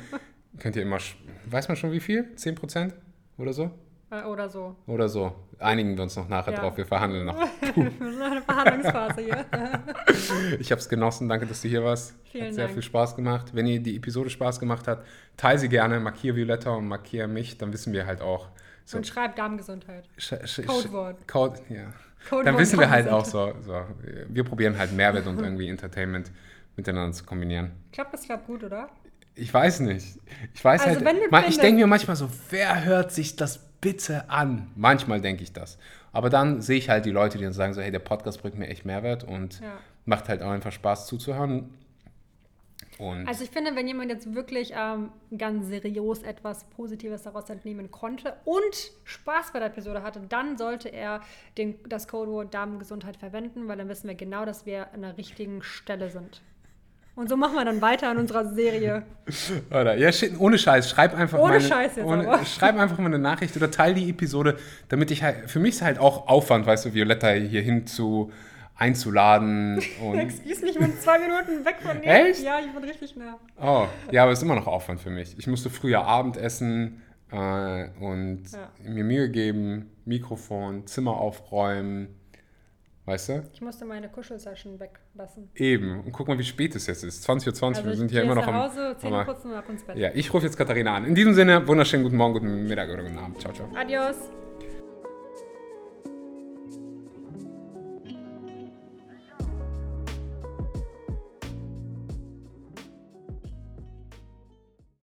Könnt ihr immer, weiß man schon wie viel? 10% oder so? Äh, Oder so. Oder so. Einigen wir uns noch nachher Ja. drauf. Wir verhandeln noch. Wir sind in einer Verhandlungsphase hier. Ich habe es genossen. Danke, dass du hier warst. Vielen hat sehr Dank. viel Spaß gemacht. Wenn ihr die Episode Spaß gemacht hat, teile sie gerne. Markier Violetta und markier mich. Dann wissen wir halt auch. So, Und schreibt Darmgesundheit. Sch- Codewort. Code, ja. Codewort Dann wissen wir halt auch so, so. Wir probieren halt Mehrwert und irgendwie Entertainment miteinander zu kombinieren. Ich glaube, das klappt gut, oder? Ich weiß nicht. Ich weiß Also, wenn du halt. Ich denke mir manchmal so, wer hört sich das bitte an? Manchmal denke ich das. Aber dann sehe ich halt die Leute, die dann sagen so, hey, der Podcast bringt mir echt Mehrwert und Ja. macht halt auch einfach Spaß zuzuhören. Und Also ich finde, wenn jemand jetzt wirklich ähm, ganz seriös etwas Positives daraus entnehmen konnte und Spaß bei der Episode hatte, dann sollte er den, das Codewort Darmgesundheit verwenden, weil dann wissen wir genau, dass wir an der richtigen Stelle sind. Und so machen wir dann weiter in unserer Serie. Oder, ja, ohne Scheiß, schreib einfach Ohne mal Scheiß jetzt ohne, aber. schreib einfach mal eine Nachricht oder teil die Episode, damit ich halt, für mich ist halt auch Aufwand, weißt du, Violetta hier hin zu einzuladen und, Excuse mich, ich bin zwei Minuten weg von dir. Echt? Ja, ich bin richtig nah. oh, ja, aber es ist immer noch Aufwand für mich. Ich musste früher Abendessen äh, und Ja. mir Mühe geben, Mikrofon, Zimmer aufräumen, weißt du? Ich musste meine Kuschelsession weglassen. Eben, und guck mal, wie spät es jetzt ist, 20.20 Uhr, 20. Also wir ich sind hier immer noch am... Hause, Zähne putzen und ab ins Bett. ja, ich rufe jetzt Katharina an. In diesem Sinne, wunderschönen guten Morgen, guten Mittag oder guten Abend. Ciao, ciao. Adios.